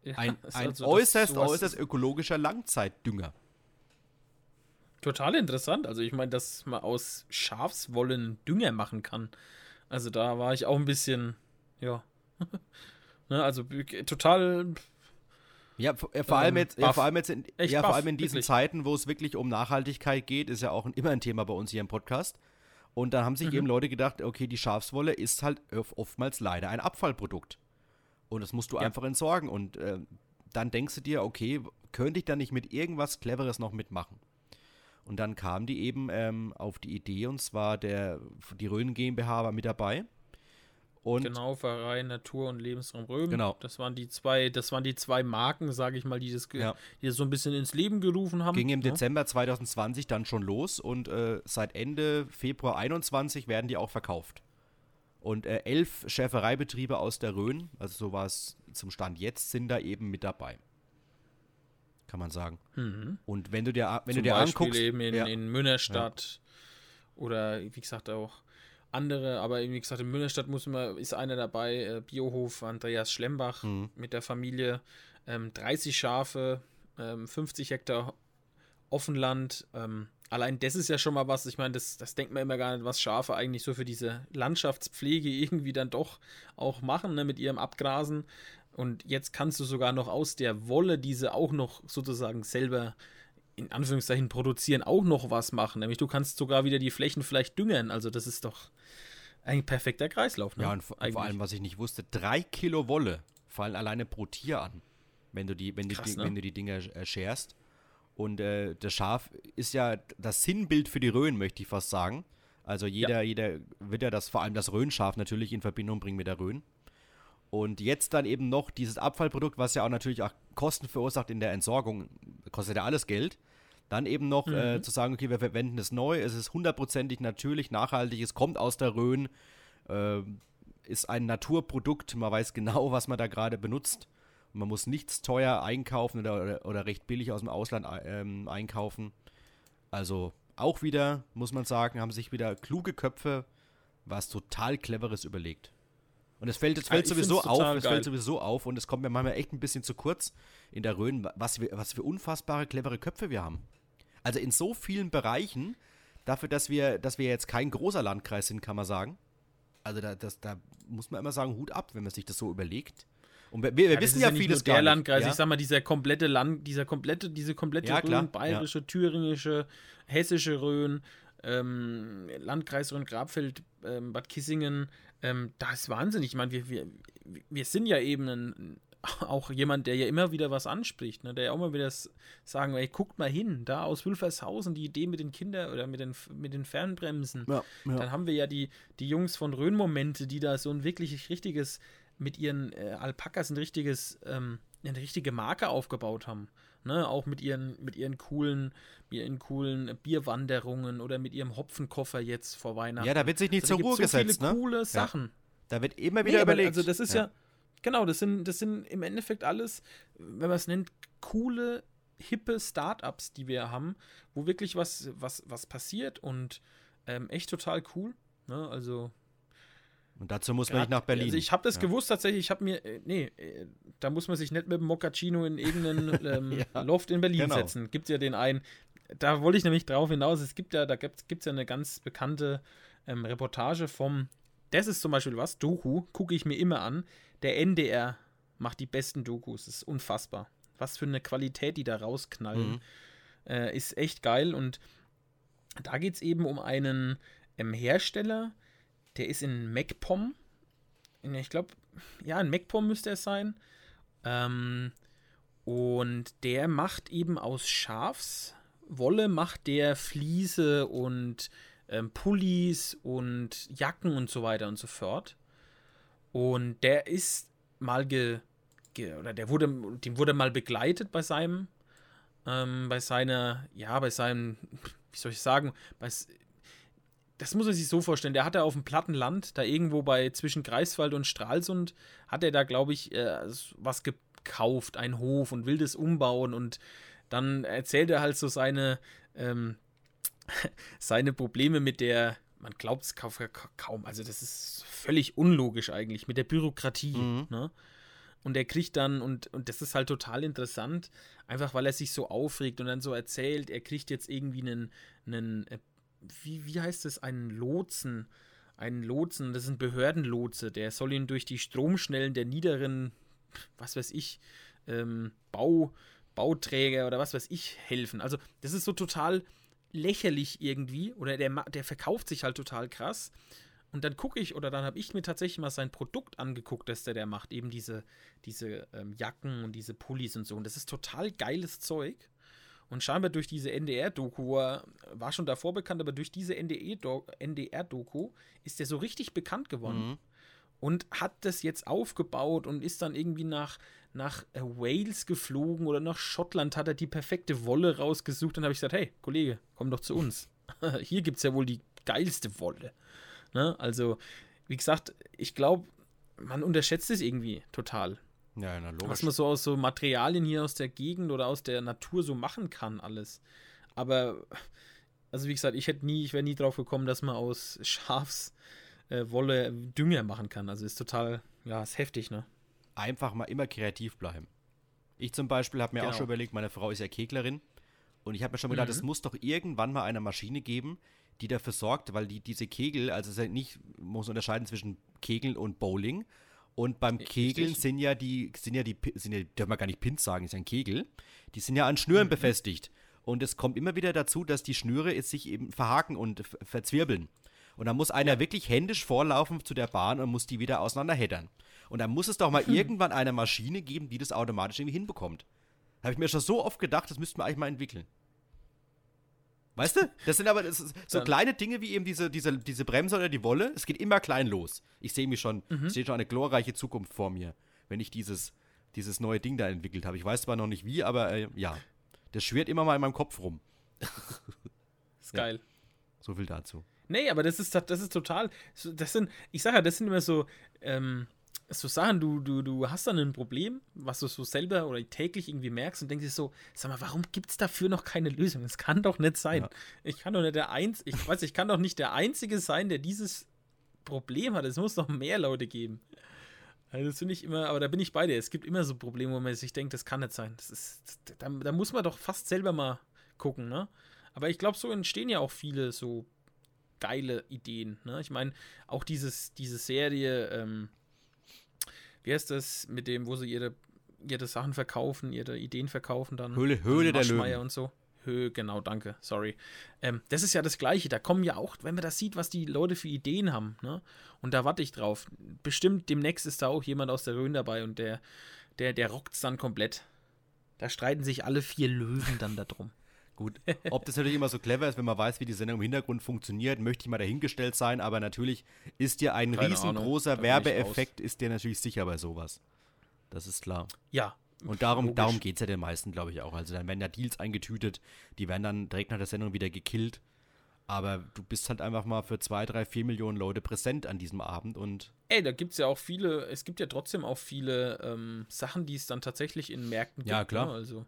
S2: Ja, ein, [LAUGHS] ein also äußerst, äußerst ökologischer Langzeitdünger.
S1: Total interessant. Also ich meine, dass man aus Schafswollen Dünger machen kann. Also da war ich auch ein bisschen, ja. [LAUGHS] ne, also total.
S2: Ja, vor, allem jetzt, ja, vor allem jetzt in, ja, vor allem in diesen wirklich. Zeiten, wo es wirklich um Nachhaltigkeit geht, ist ja auch immer ein Thema bei uns hier im Podcast. Und da haben sich mhm. eben Leute gedacht, okay, die Schafswolle ist halt oftmals leider ein Abfallprodukt. Und das musst du ja. einfach entsorgen. Und äh, dann denkst du dir, okay, könnte ich da nicht mit irgendwas Cleveres noch mitmachen? Und dann kam die eben ähm, auf die Idee, und zwar der, die Rhön GmbH war mit dabei.
S1: Und genau, Verein Natur und Lebensraum Röhm.
S2: Genau.
S1: Das waren die zwei, das waren die zwei Marken, sage ich mal, die das, ja. die das so ein bisschen ins Leben gerufen haben.
S2: Ging im ja. Dezember 2020 dann schon los und äh, seit Ende Februar 2021 werden die auch verkauft. Und äh, elf Schäfereibetriebe aus der Rhön, also so war es zum Stand jetzt, sind da eben mit dabei. Kann man sagen.
S1: Mhm.
S2: Und wenn du dir, wenn
S1: Zum
S2: du dir
S1: Beispiel
S2: anguckst.
S1: eben in, ja. in Münnerstadt ja. oder wie gesagt auch andere, aber wie gesagt, in Münnerstadt muss man, ist einer dabei, äh, Biohof Andreas Schlembach mhm. mit der Familie, ähm, 30 Schafe, ähm, 50 Hektar Offenland, ähm, allein das ist ja schon mal was, ich meine, das, das denkt man immer gar nicht, was Schafe eigentlich so für diese Landschaftspflege irgendwie dann doch auch machen, ne, mit ihrem Abgrasen. Und jetzt kannst du sogar noch aus der Wolle diese auch noch sozusagen selber in Anführungszeichen produzieren, auch noch was machen. Nämlich du kannst sogar wieder die Flächen vielleicht düngern. Also das ist doch ein perfekter Kreislauf. Ne?
S2: Ja, und vor, vor allem, was ich nicht wusste, drei Kilo Wolle fallen alleine pro Tier an, wenn du die, wenn Krass, die, ne? wenn du die Dinger äh, scherst. Und äh, das Schaf ist ja das Sinnbild für die Röhren, möchte ich fast sagen. Also jeder, ja. jeder wird ja das, vor allem das Röhnschaf natürlich in Verbindung bringen mit der Röhn. Und jetzt dann eben noch dieses Abfallprodukt, was ja auch natürlich auch Kosten verursacht in der Entsorgung, kostet ja alles Geld. Dann eben noch äh, mhm. äh, zu sagen, okay, wir verwenden es neu, es ist hundertprozentig natürlich, nachhaltig, es kommt aus der Rhön, äh, ist ein Naturprodukt, man weiß genau, was man da gerade benutzt. Man muss nichts teuer einkaufen oder, oder, oder recht billig aus dem Ausland ähm, einkaufen. Also auch wieder, muss man sagen, haben sich wieder kluge Köpfe was total Cleveres überlegt. Und es fällt, es fällt sowieso auf, es fällt sowieso auf und es kommt mir manchmal echt ein bisschen zu kurz in der Rhön, was, wir, was für unfassbare, clevere Köpfe wir haben. Also in so vielen Bereichen, dafür, dass wir, dass wir jetzt kein großer Landkreis sind, kann man sagen. Also da, das, da muss man immer sagen, Hut ab, wenn man sich das so überlegt. Und wir, wir ja, wissen ja, ja vieles
S1: gar der nicht. Landkreis, ja? ich sag mal, dieser komplette Land, dieser komplette, diese komplette
S2: ja, Rhön,
S1: bayerische, thüringische, hessische Rhön, ähm, Landkreis Rhön-Grabfeld, ähm, Bad Kissingen, ähm, das ist wahnsinnig. Ich meine, wir, wir, wir sind ja eben ein, auch jemand, der ja immer wieder was anspricht, ne? der ja auch immer wieder sagen, ey, guckt mal hin, da aus Wülfershausen die Idee mit den Kindern oder mit den, mit den Fernbremsen. Ja, ja. Dann haben wir ja die, die Jungs von Rhön-Momente, die da so ein wirklich richtiges mit ihren äh, Alpakas ein richtiges, ähm, eine richtige Marke aufgebaut haben. Ne? Auch mit ihren, mit ihren coolen, mit ihren coolen Bierwanderungen oder mit ihrem Hopfenkoffer jetzt vor Weihnachten.
S2: Ja, da wird sich nicht also, zur Ruhe so gesetzt,
S1: viele ne? coole Sachen. Ja.
S2: Da wird immer wieder nee, überlegt.
S1: Also das ist ja, ja genau, das sind, das sind im Endeffekt alles, wenn man es nennt, coole, hippe Startups, die wir haben, wo wirklich was, was, was passiert und ähm, echt total cool. Ne? Also
S2: und dazu muss man nicht nach Berlin. Also
S1: ich habe das ja. gewusst tatsächlich, ich habe mir, äh, nee, äh, da muss man sich nicht mit dem Moccacino in irgendeinen [LAUGHS] ähm, ja, Loft in Berlin genau. setzen. Gibt ja den einen, da wollte ich nämlich drauf hinaus, es gibt ja, da gibt es ja eine ganz bekannte ähm, Reportage vom, das ist zum Beispiel was, Doku, gucke ich mir immer an, der NDR macht die besten Dokus, das ist unfassbar. Was für eine Qualität die da rausknallen. Mhm. Äh, ist echt geil und da geht es eben um einen ähm, Hersteller, der ist in MacPom. Ich glaube, ja, in MacPom müsste es sein. Ähm, und der macht eben aus Schafswolle, macht der Fliese und ähm, Pullis und Jacken und so weiter und so fort. Und der ist mal ge oder der wurde, dem wurde mal begleitet bei seinem, ähm, bei seiner, ja, bei seinem, wie soll ich sagen, bei, das muss man sich so vorstellen, der hat er auf dem platten Land, da irgendwo bei zwischen Greifswald und Stralsund, hat er da, glaube ich, äh, was gekauft, einen Hof und will das umbauen und dann erzählt er halt so seine, ähm, [LAUGHS] seine Probleme mit der, man glaubt es kaum, also das ist völlig unlogisch eigentlich, mit der Bürokratie. Mhm. Ne? Und er kriegt dann, und, und das ist halt total interessant, einfach weil er sich so aufregt und dann so erzählt, er kriegt jetzt irgendwie einen, einen äh, wie, wie heißt es, einen Lotsen, einen Lotsen, das ist ein Behördenlotse, der soll ihn durch die Stromschnellen der niederen, was weiß ich, ähm, Bau, Bauträger oder was weiß ich helfen. Also das ist so total lächerlich irgendwie oder der, der verkauft sich halt total krass. Und dann gucke ich oder dann habe ich mir tatsächlich mal sein Produkt angeguckt, das der, der macht. Eben diese, diese ähm, Jacken und diese Pullis und so. Und das ist total geiles Zeug. Und scheinbar durch diese NDR-Doku, war schon davor bekannt, aber durch diese NDR-Doku ist der so richtig bekannt geworden. Mhm. Und hat das jetzt aufgebaut und ist dann irgendwie nach, nach äh, Wales geflogen oder nach Schottland, hat er die perfekte Wolle rausgesucht. Dann habe ich gesagt, hey, Kollege, komm doch zu uns. [LAUGHS] Hier gibt es ja wohl die geilste Wolle. Ne? Also, wie gesagt, ich glaube, man unterschätzt es irgendwie total.
S2: Ja, na, logisch.
S1: Was man so aus so Materialien hier aus der Gegend oder aus der Natur so machen kann, alles. Aber, also wie gesagt, ich hätte nie, ich wäre nie drauf gekommen, dass man aus [LAUGHS] Schafswolle äh, Dünger machen kann. Also ist total, ja, ist heftig, ne?
S2: Einfach mal immer kreativ bleiben. Ich zum Beispiel habe mir genau. auch schon überlegt, meine Frau ist ja Keglerin. Und ich habe mir schon gedacht, mhm. es muss doch irgendwann mal eine Maschine geben, die dafür sorgt, weil die, diese Kegel, also es ist ja nicht, muss unterscheiden zwischen Kegeln und Bowling. Und beim Kegeln Richtig. sind ja die, sind ja die, sind ja, dürfen wir gar nicht Pins sagen, ist ja ein Kegel. Die sind ja an Schnüren mhm. befestigt. Und es kommt immer wieder dazu, dass die Schnüre jetzt sich eben verhaken und verzwirbeln. Und dann muss einer ja. wirklich händisch vorlaufen zu der Bahn und muss die wieder auseinanderheddern. Und dann muss es doch mal hm. irgendwann eine Maschine geben, die das automatisch irgendwie hinbekommt. Habe ich mir schon so oft gedacht, das müssten wir eigentlich mal entwickeln. Weißt du? Das sind aber das so Dann. kleine Dinge wie eben diese, diese, diese Bremse oder die Wolle. Es geht immer klein los. Ich sehe mich schon, mhm. ich sehe schon eine glorreiche Zukunft vor mir, wenn ich dieses, dieses neue Ding da entwickelt habe. Ich weiß zwar noch nicht wie, aber äh, ja. Das schwirrt immer mal in meinem Kopf rum. [LAUGHS]
S1: ist ja. geil.
S2: So viel dazu.
S1: Nee, aber das ist, das ist total. Das sind, ich sage ja, das sind immer so, ähm, so Sachen, du, du, du hast dann ein Problem, was du so selber oder täglich irgendwie merkst und denkst dir so, sag mal, warum gibt es dafür noch keine Lösung? Das kann doch nicht sein. Ja. Ich kann doch nicht der Einz ich weiß, ich kann doch nicht der Einzige sein, der dieses Problem hat. Es muss noch mehr Leute geben. Also das finde ich immer, aber da bin ich bei dir. Es gibt immer so Probleme, wo man sich denkt, das kann nicht sein. Das ist, da, da muss man doch fast selber mal gucken, ne? Aber ich glaube, so entstehen ja auch viele so geile Ideen, ne? Ich meine, auch dieses, diese Serie, ähm, wie heißt das mit dem, wo sie ihre, ihre Sachen verkaufen, ihre Ideen verkaufen dann?
S2: Höhle, Höhle der Löwen.
S1: und so. Höhe, genau, danke, sorry. Ähm, das ist ja das Gleiche. Da kommen ja auch, wenn man das sieht, was die Leute für Ideen haben, ne? Und da warte ich drauf. Bestimmt demnächst ist da auch jemand aus der Rhön dabei und der, der, der rockt es dann komplett. Da streiten sich alle vier Löwen dann darum.
S2: Gut, [LAUGHS] ob das natürlich immer so clever ist, wenn man weiß, wie die Sendung im Hintergrund funktioniert, möchte ich mal dahingestellt sein, aber natürlich ist dir ein Keine riesengroßer Werbeeffekt, ist dir natürlich sicher bei sowas. Das ist klar.
S1: Ja.
S2: Und darum, darum geht es ja den meisten, glaube ich, auch. Also dann werden ja Deals eingetütet, die werden dann direkt nach der Sendung wieder gekillt. Aber du bist halt einfach mal für zwei, drei, vier Millionen Leute präsent an diesem Abend und.
S1: Ey, da gibt es ja auch viele, es gibt ja trotzdem auch viele ähm, Sachen, die es dann tatsächlich in Märkten gibt.
S2: Ja, klar.
S1: Ne? Also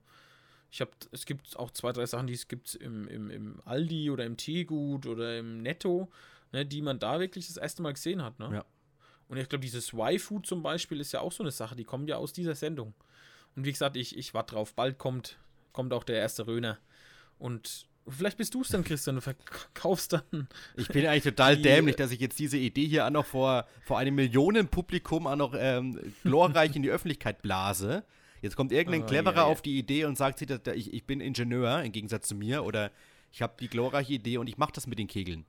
S1: ich habe, es gibt auch zwei, drei Sachen, die es gibt im, im, im Aldi oder im Teegut oder im Netto, ne, die man da wirklich das erste Mal gesehen hat. Ne?
S2: Ja.
S1: Und ich glaube, dieses Y-Food zum Beispiel ist ja auch so eine Sache, die kommen ja aus dieser Sendung. Und wie gesagt, ich, ich warte drauf. Bald kommt, kommt auch der erste Röner. Und vielleicht bist du es dann, Christian, du verkaufst dann. [LAUGHS]
S2: Ich bin eigentlich total dämlich, dass ich jetzt diese Idee hier auch noch vor, vor einem Millionenpublikum auch noch ähm, glorreich in die Öffentlichkeit blase. Jetzt kommt irgendein oh, Cleverer ja, ja. auf die Idee und sagt sich, ich, ich bin Ingenieur im Gegensatz zu mir oder ich habe die glorreiche Idee und ich mache das mit den Kegeln.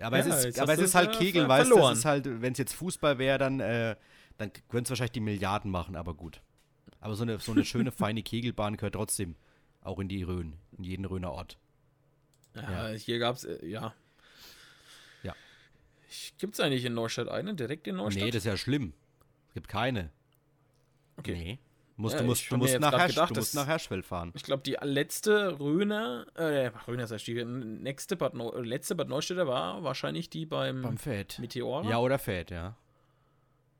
S2: aber ja, es ist, aber es ist halt Kegeln, weißt du? Es ist halt, wenn es jetzt Fußball wäre, dann, äh, dann würden es wahrscheinlich die Milliarden machen, aber gut. Aber so eine, so eine schöne, [LAUGHS] feine Kegelbahn gehört trotzdem auch in die Rhön, in jeden Rhöner Ort.
S1: Ja, ja. hier gab es, äh, ja.
S2: Ja.
S1: Gibt es eigentlich in Neustadt einen, direkt in Neustadt?
S2: Nee, das ist ja schlimm. Es gibt keine.
S1: Okay.
S2: Nee. Musst,
S1: Ja,
S2: du musst, du musst, nach, Hersch,
S1: gedacht,
S2: du musst nach Herschfeld fahren.
S1: Ich glaube, die letzte Röner, äh, Röner ist die nächste Bad Neu letzte Bad Neustädter war wahrscheinlich die beim,
S2: Beim Fett.
S1: Meteora.
S2: Ja, oder Fett, ja.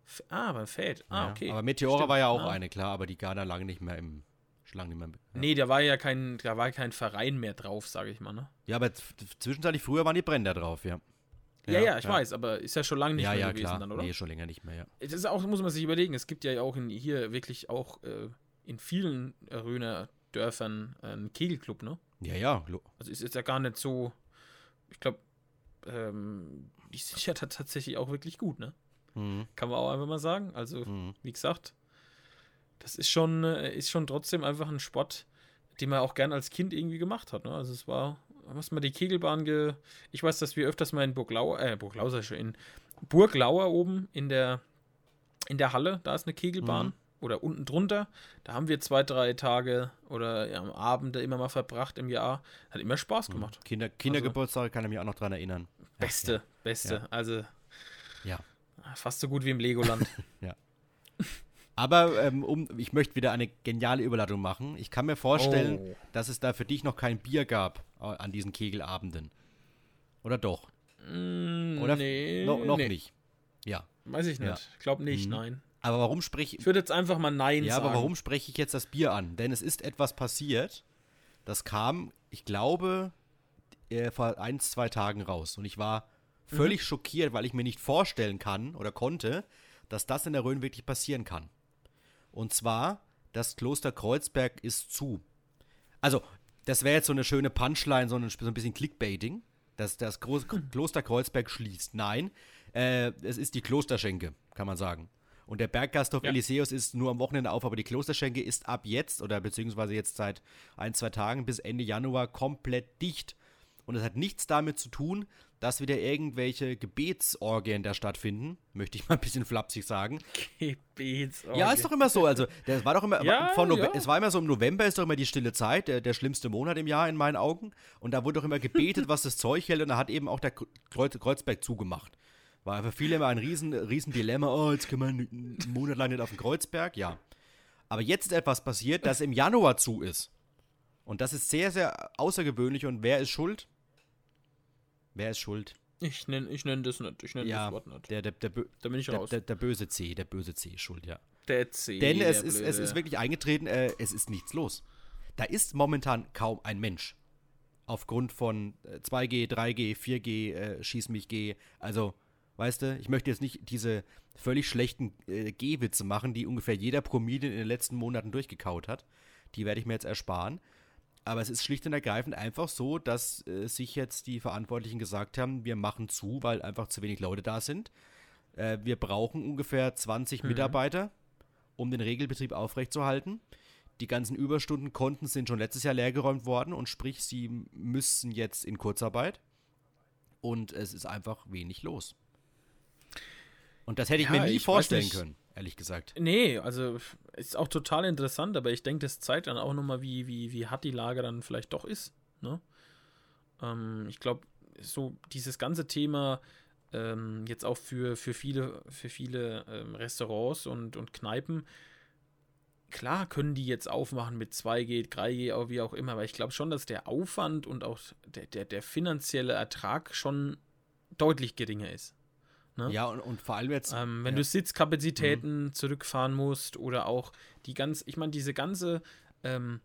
S1: F- ah, beim Feld. Ah,
S2: ja.
S1: okay.
S2: Aber Meteora
S1: Stimmt.
S2: war ja auch
S1: Ah.
S2: eine, klar, aber die gar da lange nicht mehr im. Nicht mehr. Ja,
S1: Nee, da war ja kein, da war kein Verein mehr drauf, sage ich mal, ne?
S2: ja aber zwischenzeitlich früher waren die Brenner drauf, ja.
S1: Ja, ja, ich weiß, aber ist ja schon lange nicht
S2: ja,
S1: mehr
S2: ja,
S1: gewesen
S2: klar.
S1: dann, oder?
S2: Nee, schon länger nicht mehr, ja.
S1: Das ist auch, muss man sich überlegen, es gibt ja auch in, hier wirklich auch äh, in vielen Röner Dörfern einen Kegelclub, ne?
S2: Ja, ja.
S1: Also ist jetzt ja gar nicht so, ich glaube, ähm, die sind ja tatsächlich auch wirklich gut, ne?
S2: Mhm.
S1: Kann man auch einfach mal sagen. Also,
S2: Mhm.
S1: wie gesagt, das ist schon, äh, ist schon trotzdem einfach ein Sport, den man auch gern als Kind irgendwie gemacht hat. Ne? Also es war, was mal die Kegelbahn ge. Ich weiß, dass wir öfters mal in Burglau, äh, Burglau sei schon, in Burglauer oben in der, in der Halle, da ist eine Kegelbahn.
S2: Mhm.
S1: Oder unten drunter. Da haben wir zwei, drei Tage oder ja, am Abend immer mal verbracht im Jahr. Hat immer Spaß gemacht.
S2: Kinder, Kindergeburtstage kann ich mich auch noch dran erinnern.
S1: Beste, beste.
S2: Ja.
S1: Also
S2: Ja.
S1: fast so gut wie im Legoland. [LAUGHS]
S2: Aber ähm, um, ich möchte wieder eine geniale Überleitung machen. Ich kann mir vorstellen,
S1: Oh.
S2: dass es da für dich noch kein Bier gab äh, an diesen Kegelabenden. Oder doch?
S1: Mm,
S2: Oder
S1: nee,
S2: no, noch
S1: nee.
S2: nicht. Ja.
S1: Weiß ich nicht.
S2: Ja.
S1: Ich glaube nicht,
S2: Mhm.
S1: nein.
S2: Aber warum spreche
S1: Ich würde jetzt einfach mal Nein
S2: Ja,
S1: sagen.
S2: aber warum spreche ich jetzt das Bier an? Denn es ist etwas passiert, das kam, ich glaube, äh, vor ein, zwei Tagen raus. Und ich war
S1: Mhm.
S2: völlig schockiert, weil ich mir nicht vorstellen kann oder konnte, dass das in der Rhön wirklich passieren kann. Und zwar, das Kloster Kreuzberg ist zu. Also, das wäre jetzt so eine schöne Punchline, so ein, so ein bisschen Clickbaiting, dass das Groß
S1: Hm.
S2: Kloster Kreuzberg schließt. Nein, äh, es ist die Klosterschenke, kann man sagen. Und der Berggasthof
S1: Ja.
S2: Eliseus ist nur am Wochenende auf, aber die Klosterschenke ist ab jetzt oder beziehungsweise jetzt seit ein, zwei Tagen bis Ende Januar komplett dicht. Und es hat nichts damit zu tun, dass wieder irgendwelche Gebetsorgien da stattfinden, möchte ich mal ein bisschen flapsig sagen.
S1: Gebetsorgie.
S2: Ja, ist doch immer so. Also, das war doch immer,
S1: Ja,
S2: von
S1: ja.
S2: es war immer so, im November ist doch immer die stille Zeit, der, der schlimmste Monat im Jahr in meinen Augen. Und da wurde doch immer gebetet, was das Zeug hält. Und da hat eben auch der Kreuz, Kreuzberg zugemacht. War für viele immer ein riesen, riesen Dilemma. Oh, jetzt können wir einen Monat lang nicht auf den Kreuzberg. Ja. Aber jetzt ist etwas passiert, das im Januar zu ist. Und das ist sehr, sehr außergewöhnlich. Und wer ist schuld? Wer ist schuld?
S1: Ich nenne ich nenn das nicht. Ich nenne
S2: Ja,
S1: das Wort nicht.
S2: Der, der, der,
S1: Da bin ich
S2: der,
S1: raus.
S2: der, der böse C, der böse C ist schuld, ja.
S1: Der C.
S2: Denn es ist, es ist wirklich eingetreten, äh, es ist nichts los. Da ist momentan kaum ein Mensch. Aufgrund von äh, 2G, 3G, 4G, äh, Schieß mich G. Also, weißt du, ich möchte jetzt nicht diese völlig schlechten äh, G-Witze machen, die ungefähr jeder Promille in den letzten Monaten durchgekaut hat. Die werde ich mir jetzt ersparen. Aber es ist schlicht und ergreifend einfach so, dass äh, sich jetzt die Verantwortlichen gesagt haben, wir machen zu, weil einfach zu wenig Leute da sind. Äh, wir brauchen ungefähr 20 Mitarbeiter, um den Regelbetrieb aufrechtzuerhalten. Die ganzen Überstundenkonten sind schon letztes Jahr leergeräumt worden und sprich, sie müssen jetzt in Kurzarbeit. Und es ist einfach wenig los. Und das hätte ich
S1: Ja,
S2: mir nie
S1: ich
S2: vorstellen können, ehrlich gesagt.
S1: Nee, also ist auch total interessant, aber ich denke, das zeigt dann auch nochmal, wie, wie, wie hart die Lage dann vielleicht doch ist. Ne? Ähm, ich glaube, so dieses ganze Thema ähm, jetzt auch für, für viele, für viele ähm, Restaurants und, und Kneipen, klar können die jetzt aufmachen mit 2G, 3G, auch wie auch immer, aber ich glaube schon, dass der Aufwand und auch der, der, der finanzielle Ertrag schon deutlich geringer ist. Ne?
S2: Ja, und, und vor allem jetzt.
S1: Ähm, wenn
S2: ja. Mhm.
S1: du Sitzkapazitäten zurückfahren musst oder auch die ganze, ich meine, diese ganze, ähm,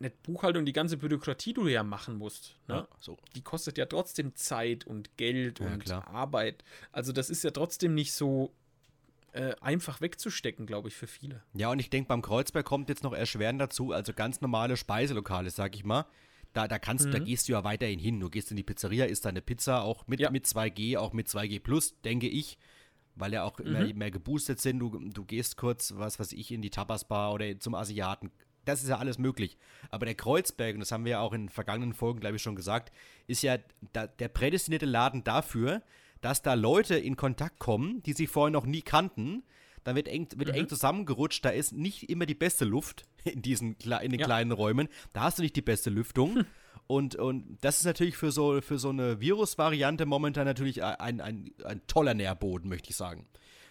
S1: nicht Buchhaltung, die ganze Bürokratie, die du ja machen musst, ne?
S2: ja, so.
S1: die kostet ja trotzdem Zeit und Geld
S2: Ja,
S1: und
S2: klar.
S1: Arbeit. Also das ist ja trotzdem nicht so äh, einfach wegzustecken, glaube ich, für viele.
S2: Ja, und ich denke, beim Kreuzberg kommt jetzt noch erschwerend dazu, also ganz normale Speiselokale, sag ich mal. Da, da kannst da
S1: Mhm.
S2: gehst du ja weiterhin hin. Du gehst in die Pizzeria, isst deine Pizza, auch mit,
S1: Ja.
S2: mit 2G, auch mit 2G Plus, denke ich. Weil ja auch immer
S1: Mhm.
S2: mehr geboostet sind. Du, du gehst kurz, was weiß ich, in die Tapas-Bar oder zum Asiaten. Das ist ja alles möglich. Aber der Kreuzberg, und das haben wir ja auch in vergangenen Folgen, glaube ich, schon gesagt, ist ja da, der prädestinierte Laden dafür, dass da Leute in Kontakt kommen, die sie vorher noch nie kannten. Dann wird eng, wird
S1: Mhm.
S2: eng zusammengerutscht. Da ist nicht immer die beste Luft in diesen in den
S1: Ja.
S2: kleinen Räumen. Da hast du nicht die beste Lüftung. Und, und das ist natürlich für so, für so eine Virusvariante momentan natürlich ein, ein, ein toller Nährboden, möchte ich sagen.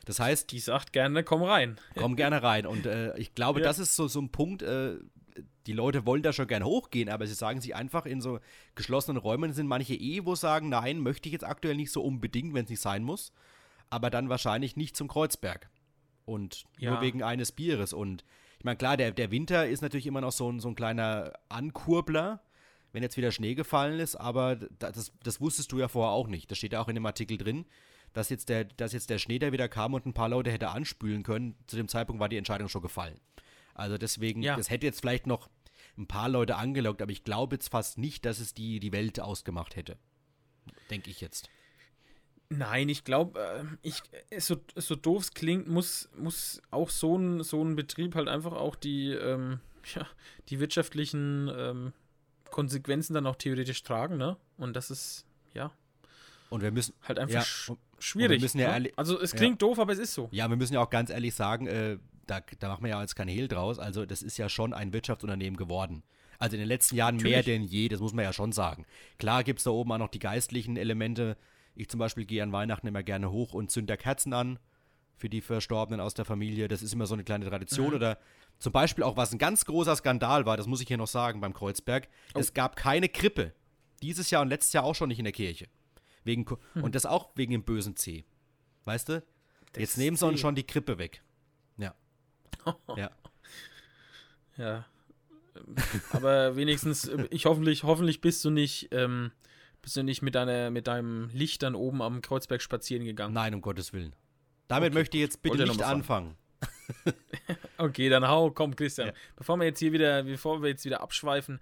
S2: Das heißt.
S1: Die sagt gerne, komm rein.
S2: Komm gerne rein. Und äh, ich glaube, ja. das ist so, so ein Punkt, äh, die Leute wollen da schon gern hochgehen, aber sie sagen sich einfach, in so geschlossenen Räumen sind manche eh, wo sagen, nein, möchte ich jetzt aktuell nicht so unbedingt, wenn es nicht sein muss. Aber dann wahrscheinlich nicht zum Kreuzberg. Und ja. nur wegen eines Bieres. Und ich meine, klar, der, der Winter ist natürlich immer noch so ein, so ein kleiner Ankurbler, wenn jetzt wieder Schnee gefallen ist, aber das, das wusstest du ja vorher auch nicht. Das steht ja auch in dem Artikel drin, dass jetzt, der, dass jetzt der Schnee, der wieder kam und ein paar Leute hätte anspülen können, zu dem Zeitpunkt war die Entscheidung schon gefallen. Also deswegen, ja. das hätte jetzt vielleicht noch ein paar Leute angelockt, aber ich glaube jetzt fast nicht, dass es die, die Welt ausgemacht hätte. Denke ich jetzt.
S1: Nein, ich glaube, äh, ich, so, so doof es klingt, muss, muss auch so ein, so ein Betrieb halt einfach auch die, ähm, [LAUGHS] ja, die wirtschaftlichen ähm, Konsequenzen dann auch theoretisch tragen, ne? Und das ist, ja.
S2: Und wir müssen
S1: halt einfach ja, sch schwierig.
S2: wir müssen ja
S1: ne? Also es klingt doof, aber es ist so.
S2: Ja, wir müssen ja auch ganz ehrlich sagen, äh, da, da machen wir ja jetzt kein Hehl draus. Also das ist ja schon ein Wirtschaftsunternehmen geworden. Also in den letzten Jahren Natürlich. mehr denn je, das muss man ja schon sagen. Klar gibt es da oben auch noch die geistlichen Elemente, ich zum Beispiel gehe an Weihnachten immer gerne hoch und zünde Kerzen an für die Verstorbenen aus der Familie. Das ist immer so eine kleine Tradition. Mhm. Oder zum Beispiel auch, was ein ganz großer Skandal war, das muss ich hier noch sagen beim Kreuzberg. Oh. Es gab keine Krippe. Dieses Jahr und letztes Jahr auch schon nicht in der Kirche. Wegen, hm. Und das auch wegen dem bösen C. Weißt du? Das Jetzt nehmen sie uns schon die Krippe weg. Ja. [LAUGHS] ja.
S1: Ja. Aber wenigstens, ich hoffentlich, hoffentlich bist du nicht ähm, bist du nicht mit, deiner, mit deinem Licht dann oben am Kreuzberg spazieren gegangen?
S2: Nein, um Gottes Willen. Damit okay. möchte ich jetzt bitte nicht anfangen. [LAUGHS]
S1: okay, dann hau, komm, Christian. Ja. Bevor wir jetzt hier wieder, bevor wir jetzt wieder abschweifen,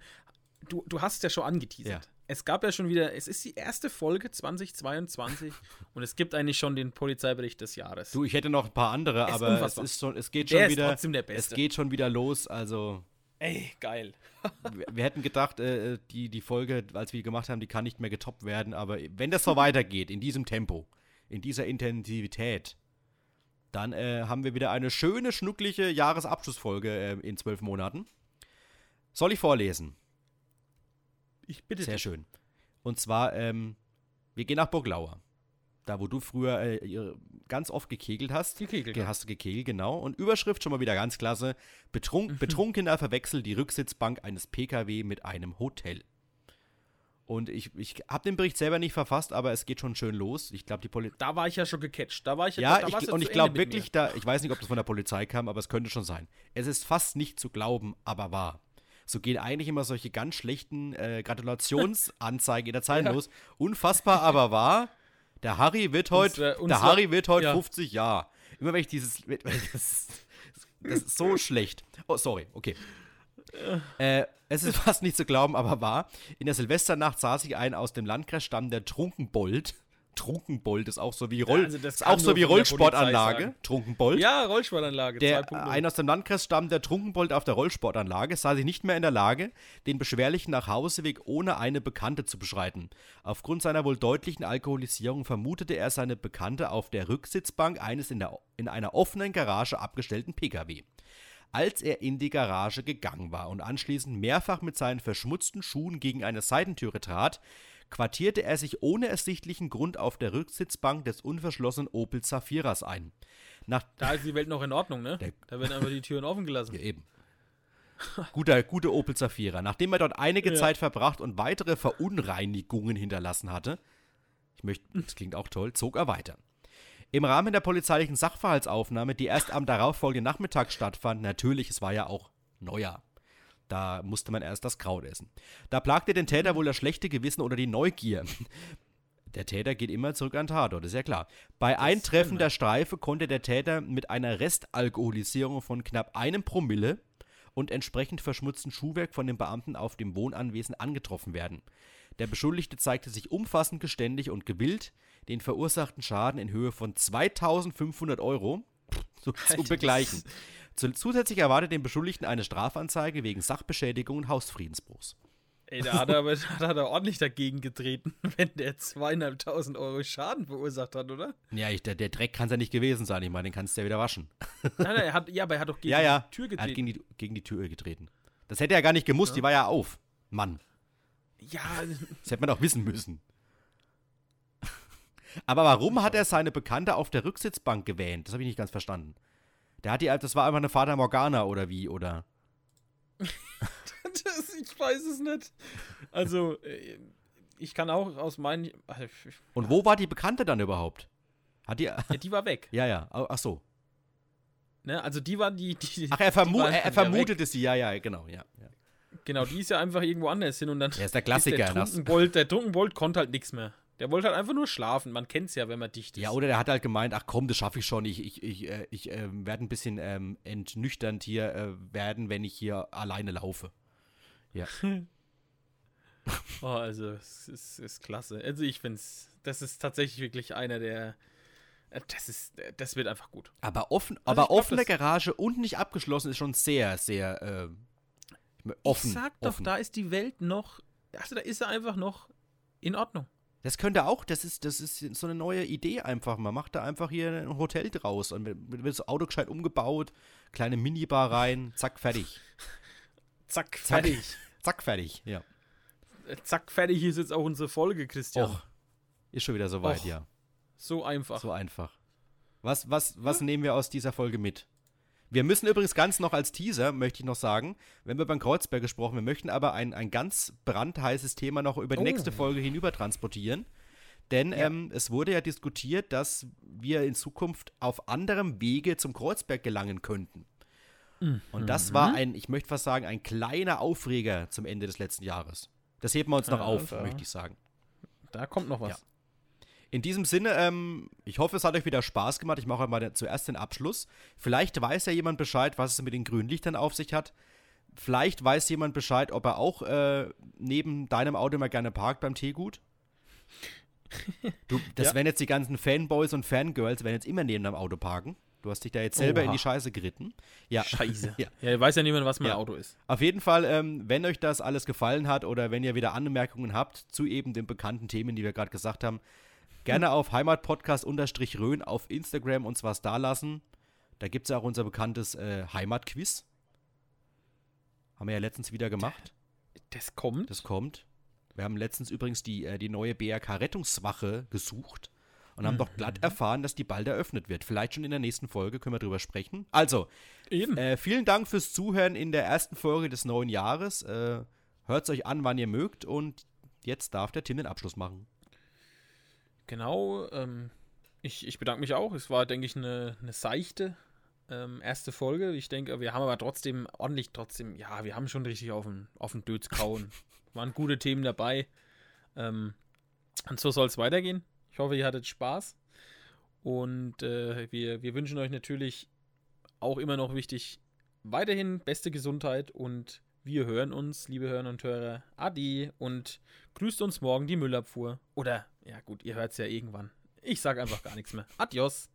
S1: du, du hast ja schon angeteasert. Ja. Es gab ja schon wieder, es ist die erste Folge 2022 [LAUGHS] und es gibt eigentlich schon den Polizeibericht des Jahres.
S2: Du, ich hätte noch ein paar andere, es aber es ist schon, es geht schon der wieder, es geht schon wieder los, also
S1: Ey, geil. [LAUGHS]
S2: wir, wir, hätten gedacht, äh, die, die Folge, als wir die gemacht haben, die kann nicht mehr getoppt werden. Aber wenn das so weitergeht, in diesem Tempo, in dieser Intensivität, dann äh, haben wir wieder eine schöne, schnuckliche Jahresabschlussfolge äh, in zwölf Monaten. Soll ich vorlesen?
S1: Ich bitte.
S2: Sehr dich. schön. Und zwar, ähm, wir gehen nach Burglauer. Da, wo du früher äh, ganz oft gekegelt hast.
S1: Gekegelt.
S2: Ge hast du gekegelt, genau. Und Überschrift schon mal wieder ganz klasse. Betrunk, mhm. Betrunkener verwechselt die Rücksitzbank eines PKW mit einem Hotel. Und ich, ich habe den Bericht selber nicht verfasst, aber es geht schon schön los. Ich glaube, die Polizei.
S1: Da war ich ja schon gecatcht. Da war ich
S2: ja. Ja, ich, und ich glaube wirklich, da, ich weiß nicht, ob das von der Polizei kam, aber es könnte schon sein. Es ist fast nicht zu glauben, aber wahr. So gehen eigentlich immer solche ganz schlechten äh, [LAUGHS] Gratulationsanzeigen in der Zeit ja. los. Unfassbar, aber wahr. Der Harry wird heute, der Harry wird heute ja. 50 Jahre. Immer wenn ich dieses, [LAUGHS] das, das ist so schlecht. Oh, sorry, okay. Äh, es ist fast nicht zu glauben, aber wahr. In der Silvesternacht saß ich ein aus dem Landkreis stammender Trunkenbold Trunkenbold ist auch so wie Roll, ja, also ist auch so wie Rollsportanlage. Trunkenbold.
S1: Ja, Rollsportanlage.
S2: Der ein aus dem Landkreis stammt der Trunkenbold auf der Rollsportanlage sah sich nicht mehr in der Lage, den beschwerlichen Nachhauseweg ohne eine Bekannte zu beschreiten. Aufgrund seiner wohl deutlichen Alkoholisierung vermutete er seine Bekannte auf der Rücksitzbank eines in, der, in einer offenen Garage abgestellten PKW. Als er in die Garage gegangen war und anschließend mehrfach mit seinen verschmutzten Schuhen gegen eine Seitentüre trat, quartierte er sich ohne ersichtlichen Grund auf der Rücksitzbank des unverschlossenen Opel Zaphiras ein.
S1: Nach da ist die Welt noch in Ordnung, ne? Da werden einfach die Türen offen gelassen.
S2: Ja, eben. Guter, gute Opel Zafira. Nachdem er dort einige ja. Zeit verbracht und weitere Verunreinigungen hinterlassen hatte, ich möchte, das klingt auch toll, zog er weiter. Im Rahmen der polizeilichen Sachverhaltsaufnahme, die erst am darauffolgenden Nachmittag stattfand, natürlich, es war ja auch Neujahr, da musste man erst das Kraut essen. Da plagte den Täter wohl das schlechte Gewissen oder die Neugier. Der Täter geht immer zurück an Tatort, ist ja klar. Bei das Eintreffen der Streife konnte der Täter mit einer Restalkoholisierung von knapp einem Promille und entsprechend verschmutzten Schuhwerk von den Beamten auf dem Wohnanwesen angetroffen werden. Der Beschuldigte zeigte sich umfassend geständig und gewillt, den verursachten Schaden in Höhe von 2500 Euro zu, zu begleichen. Zusätzlich erwartet den Beschuldigten eine Strafanzeige wegen Sachbeschädigung und Hausfriedensbruchs.
S1: Ey, da hat er aber [LAUGHS] hat er ordentlich dagegen getreten, [LAUGHS] wenn der zweieinhalbtausend Euro Schaden verursacht hat, oder?
S2: Ja, ich, der, der, Dreck kann es ja nicht gewesen sein. Ich meine, den kannst du ja wieder waschen.
S1: Nein, nein, er hat, ja, aber er hat doch [LAUGHS] gegen
S2: ja, ja. die Tür getreten. Er hat gegen die, gegen die Tür getreten. Das hätte er gar nicht gemusst, ja. die war ja auf. Mann.
S1: Ja.
S2: Das hätte man auch wissen müssen. Aber warum hat er seine Bekannte auf der Rücksitzbank gewähnt? Das habe ich nicht ganz verstanden. Der hat die, das war einfach eine Vater Morgana oder wie, oder? [LAUGHS]
S1: das, ich weiß es nicht. Also, äh, ich kann auch aus meinen. Also,
S2: Und wo war die Bekannte dann überhaupt? Hat die.
S1: Ja, die war weg. [LAUGHS]
S2: ja, ja. Ach so.
S1: Ne, also die war die. die
S2: Ach, er, vermu er, er vermutete sie, ja, ja, genau, ja, ja.
S1: Genau, die ist ja einfach irgendwo anders hin und dann.
S2: Der [LAUGHS] ist der Klassiker.
S1: Ist der Trunkenbold, der Trunkenbold konnte halt nichts mehr. Der wollte halt einfach nur schlafen. Man kennt es ja, wenn man dicht ist.
S2: Ja, oder der hat halt gemeint, ach komm, das schaffe ich schon. Ich, ich, ich, äh, ich äh, werde ein bisschen ähm, entnüchternd hier äh, werden, wenn ich hier alleine laufe. Ja. [LAUGHS] [LAUGHS]
S1: oh, also, es ist, ist klasse. Also, ich finde es, das ist tatsächlich wirklich einer der. äh, Das ist, das wird einfach gut.
S2: Aber, offen,
S1: Also
S2: aber
S1: glaub,
S2: offene Garage und nicht abgeschlossen ist schon sehr, sehr äh, offen.
S1: ich sag doch,
S2: offen.
S1: da ist die Welt noch. Also, da ist er einfach noch in Ordnung.
S2: Das könnte auch, das ist, das ist so eine neue Idee einfach. Man macht da einfach hier ein Hotel draus und wird das Auto gescheit umgebaut, kleine Minibar rein, zack, fertig. [LAUGHS]
S1: Zack,
S2: Zack.
S1: fertig. [LAUGHS]
S2: Zack, fertig, ja.
S1: Äh, Zack, fertig ist jetzt auch unsere Folge, Christian.
S2: Och, ist schon wieder soweit,
S1: Och.
S2: ja.
S1: So einfach.
S2: So einfach. Was, was, was nehmen wir aus dieser Folge mit? Wir müssen übrigens ganz noch als Teaser, möchte ich noch sagen, wenn wir beim Kreuzberg gesprochen, wir möchten aber ein, ein ganz brandheißes Thema noch über die
S1: Oh.
S2: nächste Folge hinüber transportieren. Denn
S1: Ja.
S2: ähm, es wurde ja diskutiert, dass wir in Zukunft auf anderem Wege zum Kreuzberg gelangen könnten. Und das
S1: Mhm.
S2: war ein, ich möchte fast sagen, ein kleiner Aufreger zum Ende des letzten Jahres. Das heben wir uns noch
S1: Ja,
S2: auf, möchte ich sagen.
S1: Da kommt noch was.
S2: Ja. In diesem Sinne, ähm, ich hoffe, es hat euch wieder Spaß gemacht. Ich mache mal zuerst den Abschluss. Vielleicht weiß ja jemand Bescheid, was es mit den grünen Lichtern auf sich hat. Vielleicht weiß jemand Bescheid, ob er auch äh, neben deinem Auto mal gerne parkt beim Teegut. Du, [LAUGHS] das
S1: Ja.
S2: werden jetzt die ganzen Fanboys und Fangirls werden jetzt immer neben deinem Auto parken. Du hast dich da jetzt selber in
S1: Oha.
S2: die Scheiße geritten. Ja.
S1: Scheiße. [LAUGHS]
S2: Ja.
S1: ja, weiß ja niemand, was mein
S2: Ja.
S1: Auto ist.
S2: Auf jeden Fall, ähm, wenn euch das alles gefallen hat oder wenn ihr wieder Anmerkungen habt zu eben den bekannten Themen, die wir gerade gesagt haben, gerne auf Heimatpodcast-Rhön auf Instagram uns was da lassen. Da gibt es ja auch unser bekanntes äh, Heimatquiz. Haben wir ja letztens wieder gemacht.
S1: Das kommt.
S2: Das kommt. Wir haben letztens übrigens die, äh, die neue BRK-Rettungswache gesucht und haben doch glatt erfahren, dass die bald eröffnet wird. Vielleicht schon in der nächsten Folge können wir drüber sprechen. Also, äh, vielen Dank fürs Zuhören in der ersten Folge des neuen Jahres. Äh, Hört es euch an, wann ihr mögt. Und jetzt darf der Tim den Abschluss machen.
S1: Genau. Ähm, ich, ich bedanke mich auch. Es war, denke ich, eine, eine seichte ähm, erste Folge. Ich denke, wir haben aber trotzdem ordentlich, trotzdem, ja, wir haben schon richtig auf den, auf den Dötz kauen. [LAUGHS] Waren gute Themen dabei. Ähm, und so soll es weitergehen. Ich hoffe, ihr hattet Spaß. Und äh, wir, wir wünschen euch natürlich auch immer noch wichtig, weiterhin beste Gesundheit und wir hören uns, liebe Hörer und Hörer. Adi und grüßt uns morgen die Müllabfuhr. Oder, ja gut, ihr hört es ja irgendwann. Ich sage einfach gar nichts mehr. Adios.